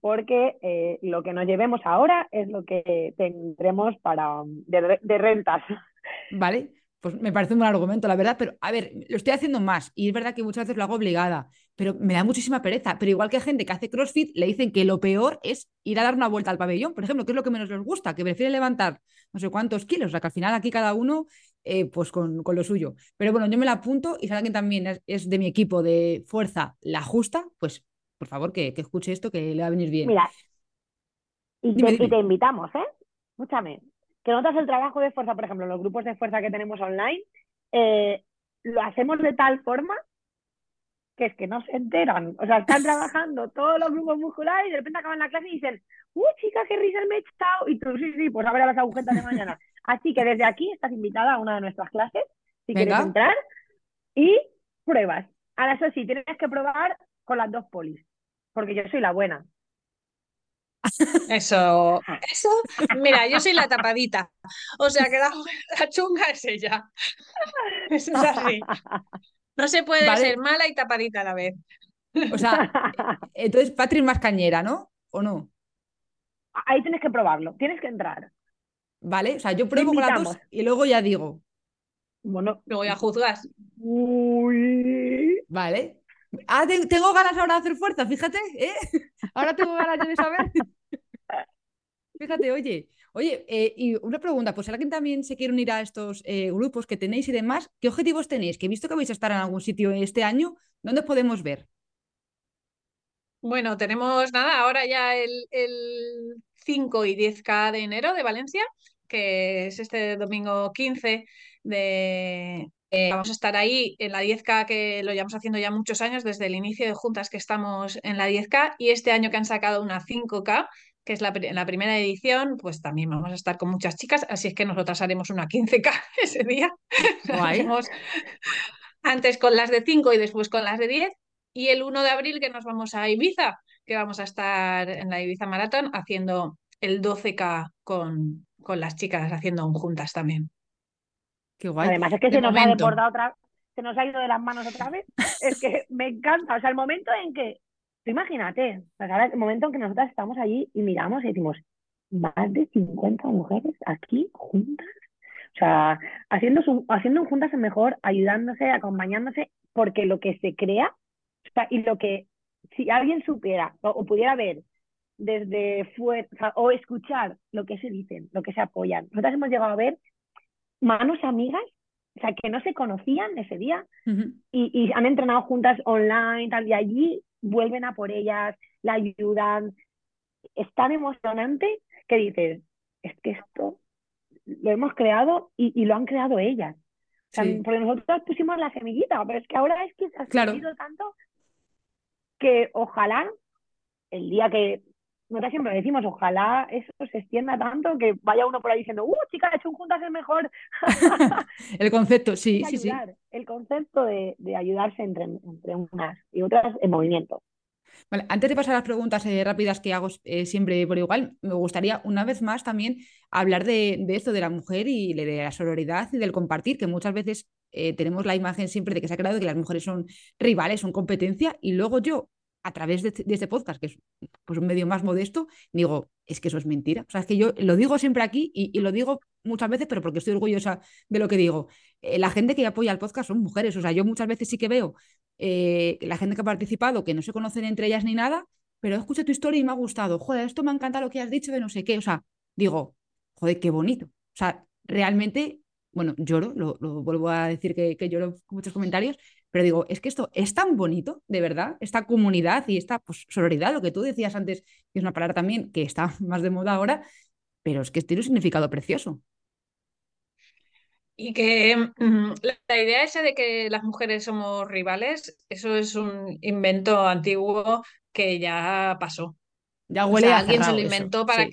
porque eh, lo que nos llevemos ahora es lo que tendremos para de, de rentas. Vale, pues me parece un buen argumento, la verdad, pero a ver, lo estoy haciendo más y es verdad que muchas veces lo hago obligada, pero me da muchísima pereza. Pero igual que hay gente que hace CrossFit, le dicen que lo peor es ir a dar una vuelta al pabellón, por ejemplo, que es lo que menos les gusta, que prefieren levantar no sé cuántos kilos, o sea que al final aquí cada uno eh, pues con, con, lo suyo. Pero bueno, yo me la apunto y si alguien también es, de mi equipo de fuerza la justa, pues por favor que, que, escuche esto que le va a venir bien. Mira, y, te, invitamos, ¿eh? Escúchame, que notas el trabajo de fuerza, por ejemplo, los grupos de fuerza que tenemos online, eh, lo hacemos de tal forma que es que no se enteran. O sea, están trabajando todos los grupos musculares y de repente acaban la clase y dicen, ¡uh, chica, qué risa me he echado! Y tú, sí, sí, pues a ver a las agujetas de mañana. Así que desde aquí estás invitada a una de nuestras clases, si quieres entrar, y pruebas. Ahora, eso sí, tienes que probar con las dos polis, porque yo soy la buena. Eso, eso, mira, yo soy la tapadita. O sea que la, chunga es ella. Eso es así. No se puede ser mala y tapadita a la vez. O sea, entonces Patrick más cañera, ¿no? ¿O no? Ahí tienes que probarlo, tienes que entrar. ¿Vale? O sea, yo pruebo con las dos y luego ya digo. Bueno, luego ya juzgas. Uy. Vale. Ah, tengo ganas ahora de hacer fuerza, fíjate, ¿eh? Ahora tengo ganas de saber. Fíjate, oye, oye, eh, y una pregunta, pues alguien también se quiere unir a estos eh, grupos que tenéis y demás, ¿qué objetivos tenéis? Que he visto que vais a estar en algún sitio este año, ¿dónde podemos ver? Bueno, tenemos nada, ahora ya el, el 5 y 10K de enero de Valencia, que es este domingo 15 de, eh, vamos a estar ahí en la 10K que lo llevamos haciendo ya muchos años, desde el inicio de juntas que estamos en la 10K y este año que han sacado una 5K, que es la, la primera edición, pues también vamos a estar con muchas chicas, así es que nosotras haremos una 15K ese día. antes con las de 5 y después con las de 10. Y el 1 de abril que nos vamos a Ibiza, que vamos a estar en la Ibiza Marathon haciendo el 12K con, con las chicas, haciendo juntas también. Qué guay. Además es que se nos ha deportado otra se nos ha ido de las manos otra vez. es que me encanta. O sea, el momento en que, imagínate, el momento en que nosotras estamos allí y miramos y decimos, más de 50 mujeres aquí juntas. O sea, haciendo, haciendo juntas es mejor, ayudándose, acompañándose, porque lo que se crea, o sea, y lo que, si alguien supiera o, pudiera ver desde fuera, o escuchar lo que se dicen, lo que se apoyan. Nosotras hemos llegado a ver manos amigas, o sea, que no se conocían ese día y, han entrenado juntas online tal, y allí vuelven a por ellas, la ayudan. Es tan emocionante que dices, es que esto lo hemos creado y, lo han creado ellas. O sea, Porque nosotros pusimos la semillita, pero es que ahora es que se ha claro. tanto que ojalá el día que nosotros siempre decimos, ojalá eso se extienda tanto que vaya uno por ahí diciendo, ¡uh, chica, hecho un juntas es mejor! el concepto, sí, sí, sí. El concepto de, ayudarse entre, entre unas y otras en movimiento. Vale, antes de pasar a las preguntas eh, rápidas que hago eh, siempre por igual, me gustaría una vez más también hablar de, de, esto de la mujer y de la sororidad y del compartir, que muchas veces eh, tenemos la imagen siempre de que se ha creado de que las mujeres son rivales, son competencia, y luego yo a través de, este podcast, que es pues, un medio más modesto, digo, es que eso es mentira. O sea, es que yo lo digo siempre aquí y, lo digo muchas veces, pero porque estoy orgullosa de lo que digo. eh, la gente que apoya el podcast son mujeres. O sea, yo muchas veces sí que veo eh, la gente que ha participado, que no se conocen entre ellas ni nada, pero escucho tu historia y me ha gustado. Joder, esto me ha encantado lo que has dicho de no sé qué. O sea, digo, joder, qué bonito. O sea, realmente, bueno, lloro, lo, vuelvo a decir que, que, lloro con muchos comentarios, pero digo, es que esto es tan bonito, de verdad, esta comunidad y esta pues, sororidad, lo que tú decías antes, que es una palabra también que está más de moda ahora, pero es que tiene un significado precioso. Y que mm, la idea esa de que las mujeres somos rivales, eso es un invento antiguo que ya pasó. Ya huele a alguien se lo inventó para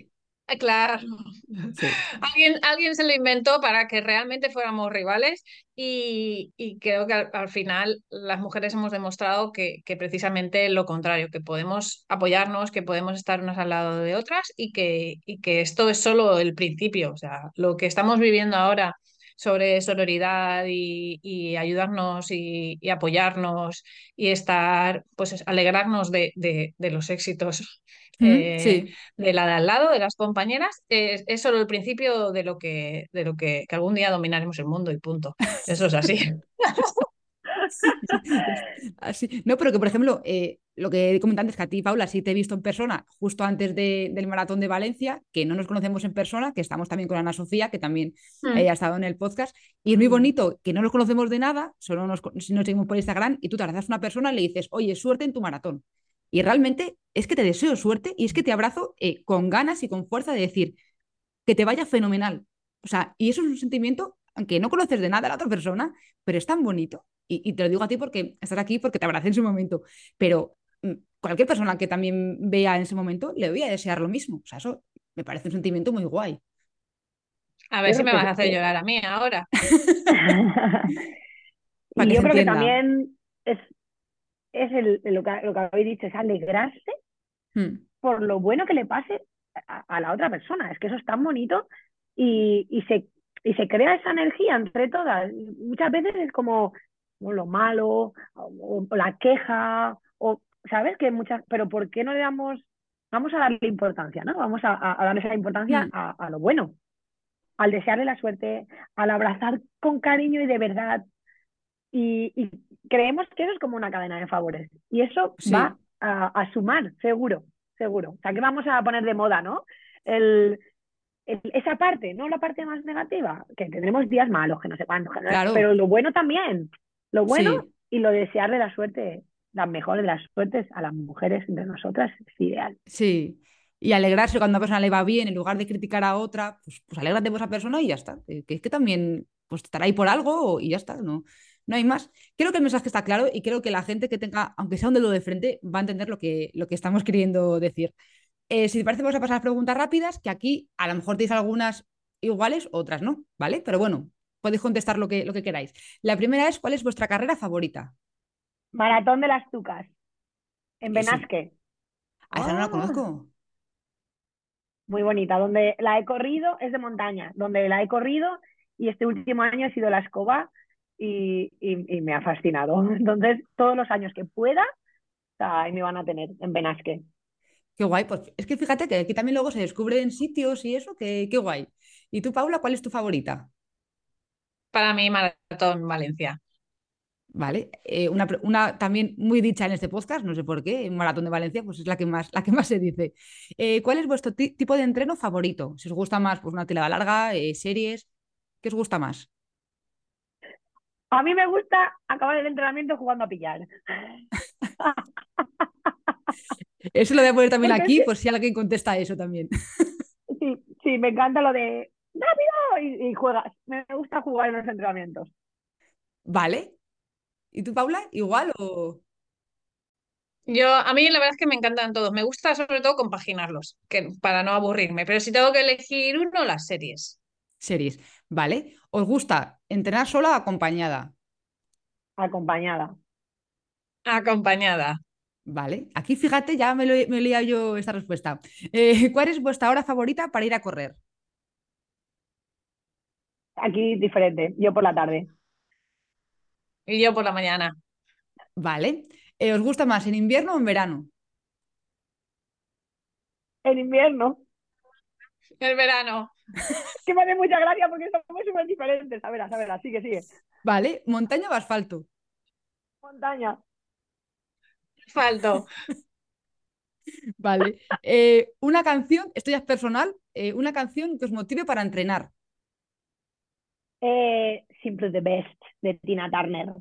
claro. Alguien, alguien se lo inventó para que realmente fuéramos rivales y, creo que al, final las mujeres hemos demostrado que, precisamente lo contrario, que podemos apoyarnos, que podemos estar unas al lado de otras y que, y que esto es solo el principio. O sea, lo que estamos viviendo ahora sobre sororidad y, ayudarnos y, apoyarnos y estar, pues alegrarnos de, de los éxitos eh, de la de al lado, de las compañeras, es, solo el principio de lo, que, de lo que, algún día dominaremos el mundo y punto. Eso es así. así. No, pero que, por ejemplo, eh, lo que he comentado antes, que a ti, Paula, sí te he visto en persona justo antes del maratón de Valencia, que no nos conocemos en persona, que estamos también con Ana Sofía, que también mm. ha estado en el podcast, y es muy mm. bonito que no nos conocemos de nada, solo nos, nos seguimos por Instagram, y tú te abrazas a una persona y le dices, oye, suerte en tu maratón. Y realmente es que te deseo suerte y es que te abrazo eh, con ganas y con fuerza de decir que te vaya fenomenal. O sea, y eso es un sentimiento, aunque no conoces de nada a la otra persona, pero es tan bonito. Y, te lo digo a ti porque estás aquí, porque te abracé en su momento. Pero mm, cualquier persona que también vea en ese momento, le voy a desear lo mismo. O sea, eso me parece un sentimiento muy guay. A ver si me vas a hacer llorar a mí ahora. y yo creo que también es, es el, lo, que, lo que habéis dicho, es alegrarse hmm. por lo bueno que le pase a, la otra persona. Es que eso es tan bonito y, y, se, y se crea esa energía entre todas. Muchas veces es como lo malo o, la queja, o, ¿sabes? Que muchas, pero ¿por qué no le damos, vamos a darle importancia, ¿no? Vamos a, a darle esa importancia hmm. a, a lo bueno, al desearle la suerte, al abrazar con cariño y de verdad, y, creemos que eso es como una cadena de favores. Y eso va a, sumar, seguro, seguro. O sea, que vamos a poner de moda, ¿no? El, esa parte, no la parte más negativa, que tendremos días malos, que no sé cuánto, pero lo bueno también. Lo bueno y lo desearle la suerte, las mejores de las suertes a las mujeres entre nosotras es ideal. Sí, y alegrarse cuando a una persona le va bien, en lugar de criticar a otra, pues, pues alégrate por esa persona y ya está. Que es que también pues estará ahí por algo y ya está, ¿no? No hay más. Creo que el mensaje está claro y creo que la gente que tenga, aunque sea un dedo de frente, va a entender lo que, lo que estamos queriendo decir. Eh, si te parece, vamos a pasar a preguntas rápidas, que aquí a lo mejor tenéis algunas iguales, otras no, ¿vale? Pero bueno, podéis contestar lo que, lo que queráis. La primera es, ¿cuál es vuestra carrera favorita? Maratón de las Tucas, en Benasque. Ah, esa no la ah. conozco. Muy bonita, donde la he corrido, es de montaña, donde la he corrido y este último año ha sido la escoba y, me ha fascinado. Entonces, todos los años que pueda, ahí me van a tener en Benasque. Qué guay, pues es que fíjate que aquí también luego se descubren sitios y eso, que, qué guay. ¿Y tú, Paula, cuál es tu favorita? Para mí, Maratón Valencia. Vale, eh, una, también muy dicha en este podcast, no sé por qué, Maratón de Valencia, pues es la que más, la que más se dice. Eh, ¿Cuál es vuestro tipo de entreno favorito? Si os gusta más, pues una tirada larga, eh, series, ¿qué os gusta más? A mí me gusta acabar el entrenamiento jugando a pillar. Eso lo voy a poner también aquí, por si alguien contesta eso también. Sí, sí, me encanta lo de rápido y, juegas. Me gusta jugar en los entrenamientos. Vale. ¿Y tú, Paula? ¿Igual o...? Yo, a mí la verdad es que me encantan todos. Me gusta sobre todo compaginarlos, que, para no aburrirme. Pero si tengo que elegir uno, las series. Series, ¿vale? ¿Os gusta entrenar sola o acompañada? Acompañada. Acompañada. Vale, aquí fíjate, ya me, lo, me yo esta respuesta. Eh, ¿Cuál es vuestra hora favorita para ir a correr? Aquí diferente, yo por la tarde. Y yo por la mañana. Vale. Eh, ¿Os gusta más en invierno o en verano? En invierno. El verano. que me hace mucha gracia porque somos súper diferentes. A ver, a ver, sigue, sigue. Vale, ¿montaña o asfalto? Montaña. Asfalto. Vale. Eh, una canción, esto ya es personal, eh, una canción que os motive para entrenar. Eh, Simple the Best de Tina Turner.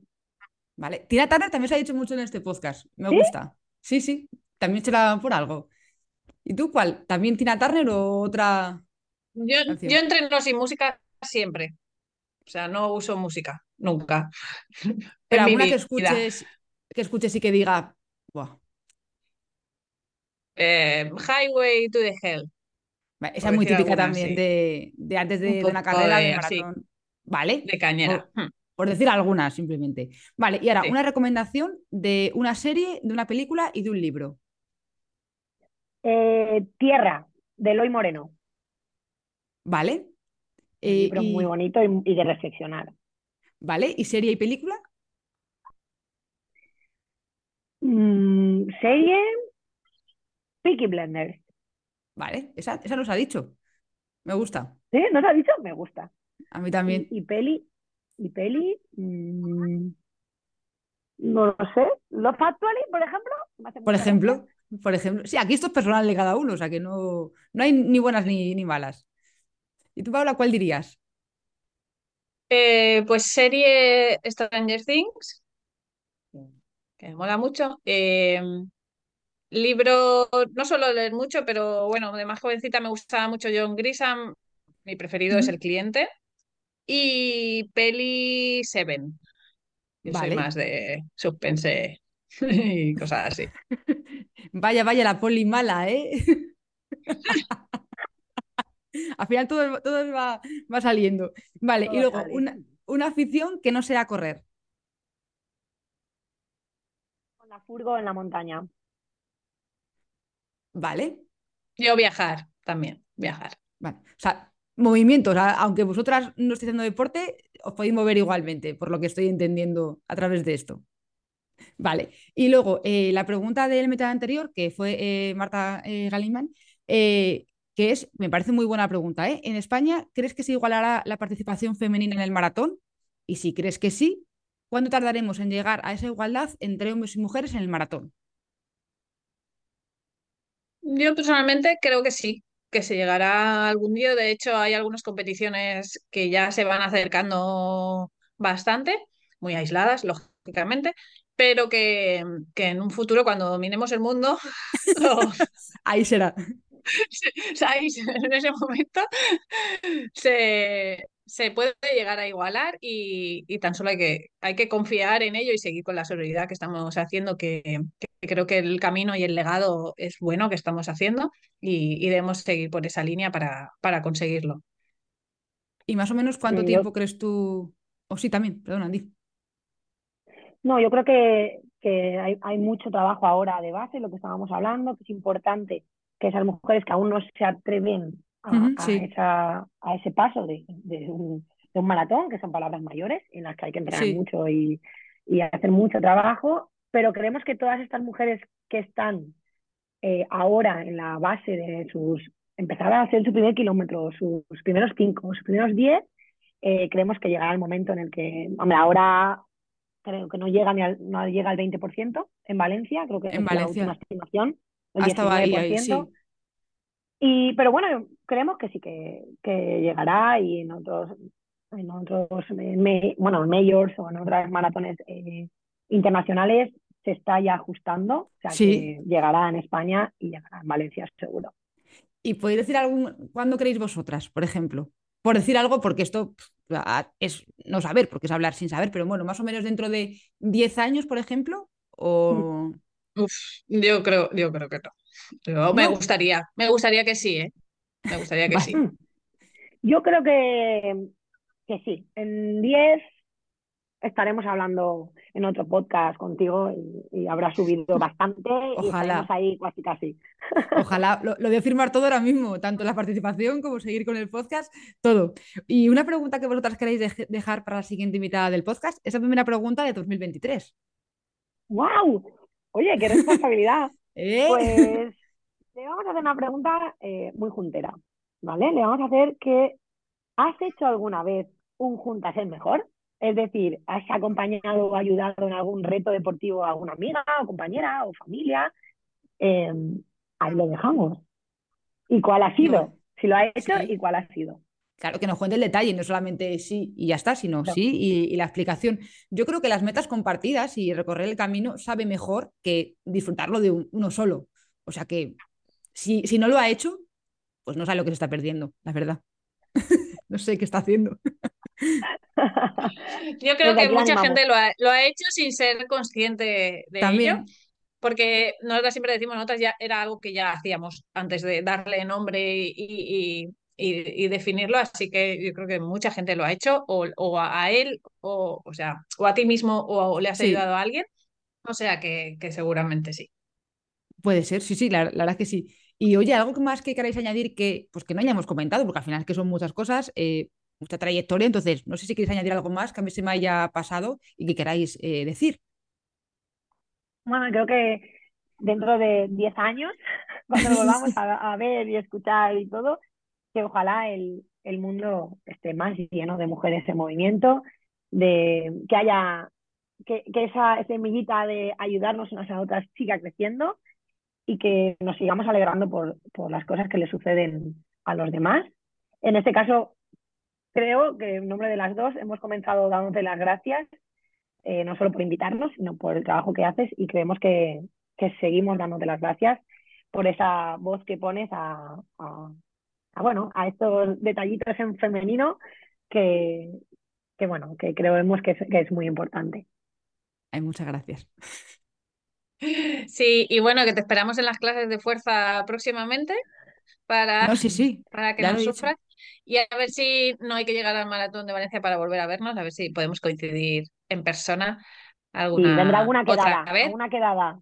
Vale. Tina Turner también se ha dicho mucho en este podcast. Me gusta. Sí, sí. También se la por algo. ¿Y tú cuál? ¿También Tina Turner o otra? Yo, yo entreno sin música siempre. O sea, no uso música, nunca. Pero alguna que escuches, que escuches y que diga, eh, Highway to the Hell. Esa es muy típica también de, antes de, una carrera de, maratón. Vale. De cañera. Hmm. Por, decir algunas, simplemente. Vale, y ahora, una recomendación de una serie, de una película y de un libro. Eh, Tierra, de Eloy Moreno. Vale. Un libro eh, muy bonito y, de reflexionar. Vale, ¿y serie y película? Mm, serie, Peaky Blenders. Vale, esa, esa nos ha dicho. Me gusta. ¿Sí? ¿Nos ha dicho? Me gusta. A mí también. Y, peli, y peli, mm, no lo sé. Los Actually, por ejemplo. Por ejemplo, por ejemplo. Sí, aquí esto es personal de cada uno, o sea que no, no hay ni buenas ni, ni malas. ¿Y tú, Paula, cuál dirías? Eh, pues serie Stranger Things, que me mola mucho. Eh, Libro, no solo leer mucho, pero bueno, de más jovencita me gustaba mucho John Grisham, mi preferido es El Cliente, y peli Seven. Yo soy más de suspense y cosas así. Vaya, vaya, la poli mala, ¿eh? Al final todo, todo va, va, saliendo. Vale, y luego una, una, afición que no sea correr. Con la furgo en la montaña. Vale. Yo viajar también, viajar. Vale. O sea, movimientos, aunque vosotras no estéis haciendo deporte, os podéis mover igualmente, por lo que estoy entendiendo a través de esto. Vale. Y luego, eh, la pregunta del meta anterior, que fue eh, Marta eh, Galimán, que es, me parece muy buena pregunta, ¿En España crees que se igualará la participación femenina en el maratón? Y si crees que sí, ¿cuándo tardaremos en llegar a esa igualdad entre hombres y mujeres en el maratón? Yo personalmente creo que sí, que se llegará algún día. De hecho, hay algunas competiciones que ya se van acercando bastante, muy aisladas, lógicamente, pero que, que en un futuro, cuando dominemos el mundo, ahí será. en ese momento se, se puede llegar a igualar y, tan solo hay que, hay que confiar en ello y seguir con la solidaridad que estamos haciendo, que, creo que el camino y el legado es bueno que estamos haciendo y, debemos seguir por esa línea para, para conseguirlo. ¿Y más o menos cuánto tiempo crees tú? O sí, también, perdón, Andy. No, yo creo que, que hay, hay, mucho trabajo ahora de base, lo que estábamos hablando, que es importante que esas mujeres que aún no se atreven a, a, ese paso de, un, maratón, que son palabras mayores, en las que hay que entrenar mucho y, hacer mucho trabajo, pero creemos que todas estas mujeres que están eh, ahora en la base de sus, empezar a hacer su primer kilómetro, sus, primeros cinco, sus primeros diez, eh, creemos que llegará el momento en el que, hombre, ahora creo que no llega ni al, no llega al 20% en Valencia, creo que en es la última estimación. El Hasta ahí, sí. Y, pero bueno, creemos que sí que, que llegará y en otros, en otros bueno, majors o en otras maratones eh, internacionales se está ya ajustando, o sea que llegará en España y llegará en Valencia seguro. ¿Y podéis decir algún, cuándo creéis vosotras, por ejemplo? Por decir algo, porque esto es no saber, porque es hablar sin saber, pero bueno, más o menos dentro de 10 años, por ejemplo, o... Uf, yo creo, yo creo que no me gustaría, me gustaría que sí, ¿eh? Me gustaría que sí. Yo creo que, que sí. En 10 estaremos hablando en otro podcast contigo y, habrá subido bastante Ojalá. ahí casi casi. Ojalá, lo, lo, de firmar todo ahora mismo, tanto la participación como seguir con el podcast, todo. Y una pregunta que vosotras queréis dejar para la siguiente invitada del podcast, esa primera pregunta de 2023. ¡Wow! Oye, qué responsabilidad. ¿Eh? Pues te vamos a hacer una pregunta eh, muy juntera. ¿vale? Le vamos a hacer que ¿has hecho alguna vez un juntas el mejor? Es decir, ¿has acompañado o ayudado en algún reto deportivo a alguna amiga o compañera o familia? Em, ahí lo dejamos. ¿Y cuál ha sido? Si lo ha hecho, ¿y cuál ha sido? Claro, que nos cuente el detalle, no solamente sí y ya está, sino sí y, la explicación. Yo creo que las metas compartidas y recorrer el camino sabe mejor que disfrutarlo de uno solo. O sea que si, si no lo ha hecho, pues no sabe lo que se está perdiendo, la verdad. no sé qué está haciendo. Yo creo que mucha gente lo ha, lo ha, hecho sin ser consciente de También. ello porque nosotros siempre decimos, nosotras ya era algo que ya hacíamos antes de darle nombre y, y, definirlo, así que yo creo que mucha gente lo ha hecho, o, a él, o, o sea, o a ti mismo, o, le has ayudado a alguien, o sea que, que, seguramente sí. Puede ser, sí, sí, la, verdad es que sí. Y oye, algo más que queráis añadir que, pues que no hayamos comentado, porque al final es que son muchas cosas, eh, mucha trayectoria, entonces no sé si queréis añadir algo más que a mí se me haya pasado y que queráis eh, decir. Bueno, creo que dentro de 10 años, cuando volvamos a, ver y escuchar y todo, que ojalá el, el mundo esté más lleno de mujeres en movimiento, de que haya que, que esa semillita de ayudarnos unas a otras siga creciendo y que nos sigamos alegrando por, por las cosas que le suceden a los demás. En este caso, creo que en nombre de las dos hemos comenzado dándote las gracias eh, no solo por invitarnos, sino por el trabajo que haces y creemos que, que seguimos dándote las gracias por esa voz que pones a, a, bueno, a estos detallitos en femenino que, que bueno, que creemos que es, que es muy importante. Ay, muchas gracias. Sí, y bueno, que te esperamos en las clases de fuerza próximamente para, sí, sí. para que nos sufras. Y a ver si no hay que llegar al maratón de Valencia para volver a vernos, a ver si podemos coincidir en persona alguna, vendrá alguna quedada, alguna quedada.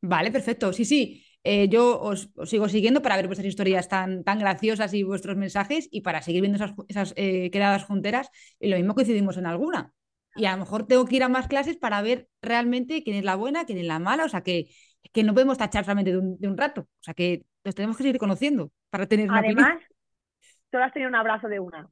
Vale, perfecto. Sí, sí. Eh, yo os, sigo siguiendo para ver vuestras historias tan, tan graciosas y vuestros mensajes y para seguir viendo esas, esas eh, quedadas junteras. Y lo mismo coincidimos en alguna. Y a lo mejor tengo que ir a más clases para ver realmente quién es la buena, quién es la mala. O sea, que, que no podemos tachar solamente de un, de un rato. O sea, que los tenemos que seguir conociendo para tener una Además, solo has tenido un abrazo de una.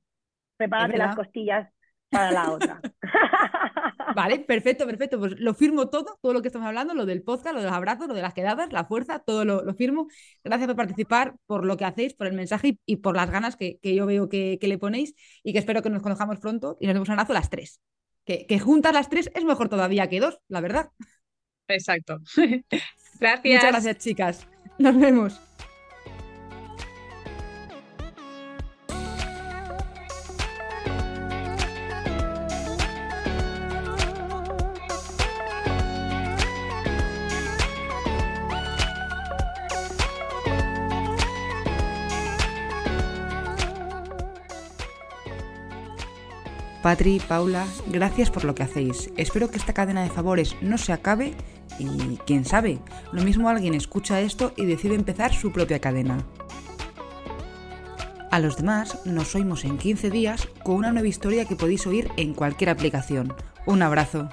Prepárate las costillas para la otra. Vale, perfecto, perfecto. Pues lo firmo todo, todo lo que estamos hablando, lo del podcast, lo de los abrazos, lo de las quedadas, la fuerza, todo lo, firmo. Gracias por participar, por lo que hacéis, por el mensaje y, por las ganas que, yo veo que, le ponéis y que espero que nos conozcamos pronto y nos demos un abrazo las tres. Que, que juntas las tres es mejor todavía que dos, la verdad. Exacto. gracias. Muchas gracias, chicas. Nos vemos. Patri, Paula, gracias por lo que hacéis. Espero que esta cadena de favores no se acabe y quién sabe, lo mismo alguien escucha esto y decide empezar su propia cadena. A los demás nos oímos en 15 días con una nueva historia que podéis oír en cualquier aplicación. Un abrazo.